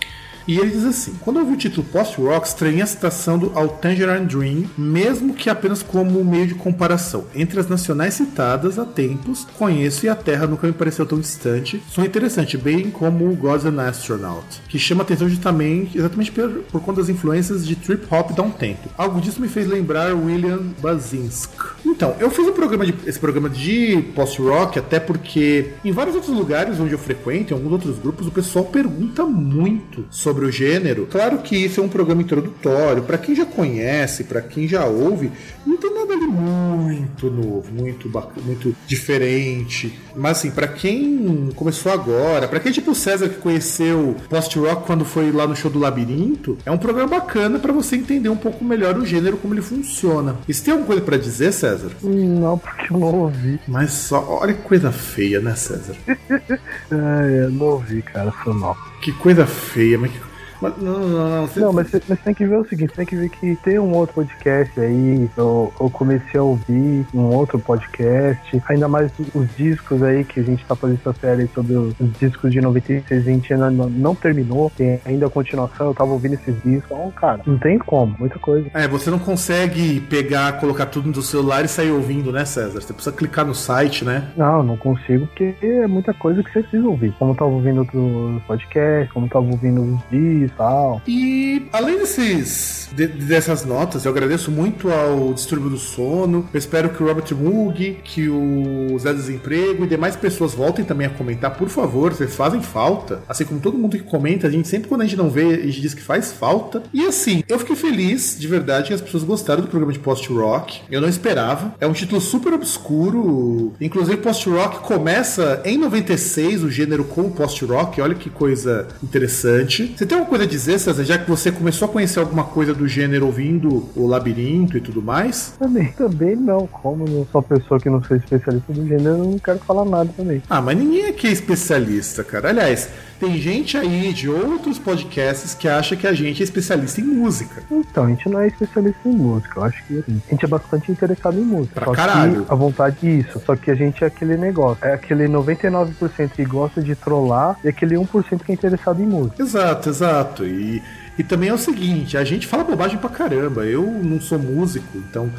E ele diz assim: quando eu vi o título Post-Rock, estranhei a citação do All Tangerine Dream, mesmo que apenas como meio de comparação. Entre as nacionais citadas há tempos, conheço e a Terra nunca me pareceu tão distante. Sou interessante, bem como God's an Astronaut, que chama atenção justamente, exatamente por, por conta das influências de trip hop da um tempo. Algo disso me fez lembrar William Basinski. Então, eu fiz um programa de, esse programa de post-rock até porque em vários outros lugares onde eu frequento, em alguns outros grupos, o pessoal pergunta muito sobre o gênero. Claro que isso é um programa introdutório, para quem já conhece, para quem já ouve, não tem nada ali muito novo, muito bacana, muito diferente. Mas assim, para quem começou agora, para quem tipo o César que conheceu post-rock quando foi lá no show do Labirinto, é um programa bacana para você entender um pouco melhor o gênero, como ele funciona. E você tem alguma coisa para dizer, César? Não, porque eu não ouvi. Mas só, olha que coisa feia, né, César? É, eu não ouvi, cara, foi mal. Que coisa feia, mas que. Mas, não, não, não. Você... Não, mas você tem que ver o seguinte, tem que ver que tem um outro podcast aí, eu, eu comecei a ouvir um outro podcast, ainda mais os discos aí que a gente tá fazendo essa série sobre os discos de 96, a gente ainda não, não terminou, tem ainda a continuação, eu tava ouvindo esses discos, então, cara, não tem como, muita coisa. É, você não consegue pegar, colocar tudo no seu celular e sair ouvindo, né, César? Você precisa clicar no site, né? Não, não consigo, porque é muita coisa que você precisa ouvir. Como eu tava ouvindo outros podcasts, como eu tava ouvindo os discos, e tal. E além desses de- dessas notas, eu agradeço muito ao Distúrbio do Sono. Eu espero que o Robert Moog, que o Zé Desemprego e demais pessoas voltem também a comentar, por favor, vocês fazem falta. Assim como todo mundo que comenta, a gente sempre quando a gente não vê, a gente diz que faz falta. E assim, eu fiquei feliz de verdade que as pessoas gostaram do programa de post-rock. Eu não esperava. É um título super obscuro. Inclusive, post-rock começa em 96, o gênero como post-rock. Olha que coisa interessante. Você tem alguma coisa a dizer, César, já que você começou a conhecer alguma coisa do gênero ouvindo o Labirinto e tudo mais? Também, também não. Como eu sou uma pessoa que não sou especialista do gênero, eu não quero falar nada também. Ah, mas ninguém aqui é especialista, cara. Aliás, tem gente aí de outros podcasts que acha que a gente é especialista em música. Então, a gente não é especialista em música. Eu acho que assim, a gente é bastante interessado em música. Pra caralho. a vontade isso. Só que a gente é aquele negócio. É aquele 99% que gosta de trollar e aquele 1% que é interessado em música. Exato, exato. E, e também é o seguinte, a gente fala bobagem pra caramba. Eu não sou músico, então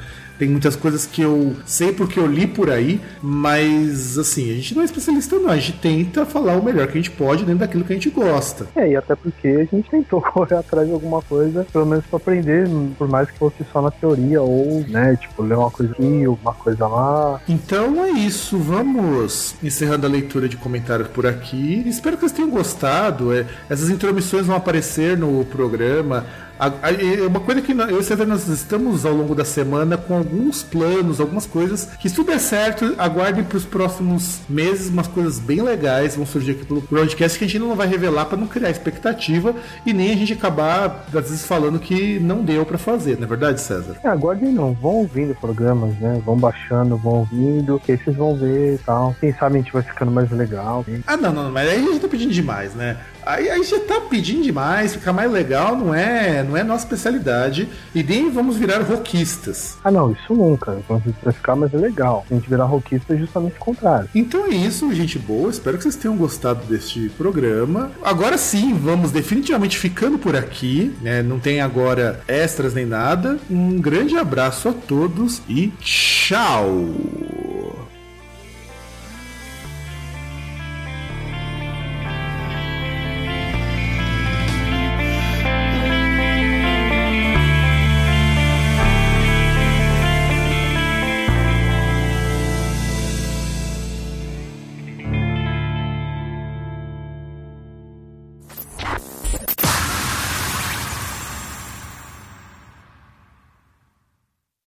tem muitas coisas que eu sei porque eu li por aí, mas assim, a gente não é especialista não. A gente tenta falar o melhor que a gente pode dentro daquilo que a gente gosta. É, e até porque a gente tentou correr atrás de alguma coisa, pelo menos pra aprender, por mais que fosse só na teoria, ou, né, tipo, ler uma coisa aqui, uma coisa lá. Então é isso, vamos encerrando a leitura de comentários por aqui. Espero que vocês tenham gostado. É, essas intromissões vão aparecer no programa. É uma coisa que eu e o César nós estamos ao longo da semana com alguns planos, algumas coisas que se tudo der certo, aguardem para os próximos meses umas coisas bem legais vão surgir aqui pelo broadcast que a gente não vai revelar para não criar expectativa e nem a gente acabar às vezes falando que não deu para fazer, não é verdade, César? É, aguardem não, vão ouvindo programas, né, vão baixando, vão ouvindo, que aí vocês vão ver e tal. Quem sabe a gente vai ficando mais legal. hein? Ah, não, não, não, mas aí a gente tá pedindo demais, né? Aí, aí já tá pedindo demais, ficar mais legal não é, não é nossa especialidade. E nem vamos virar rockistas. Ah não, isso nunca. Quando vai ficar mais legal. A gente virar rockista é justamente o contrário. Então é isso, gente boa. Espero que vocês tenham gostado deste programa. Agora sim, vamos definitivamente ficando por aqui. né? Não tem agora extras nem nada. Um grande abraço a todos e tchau!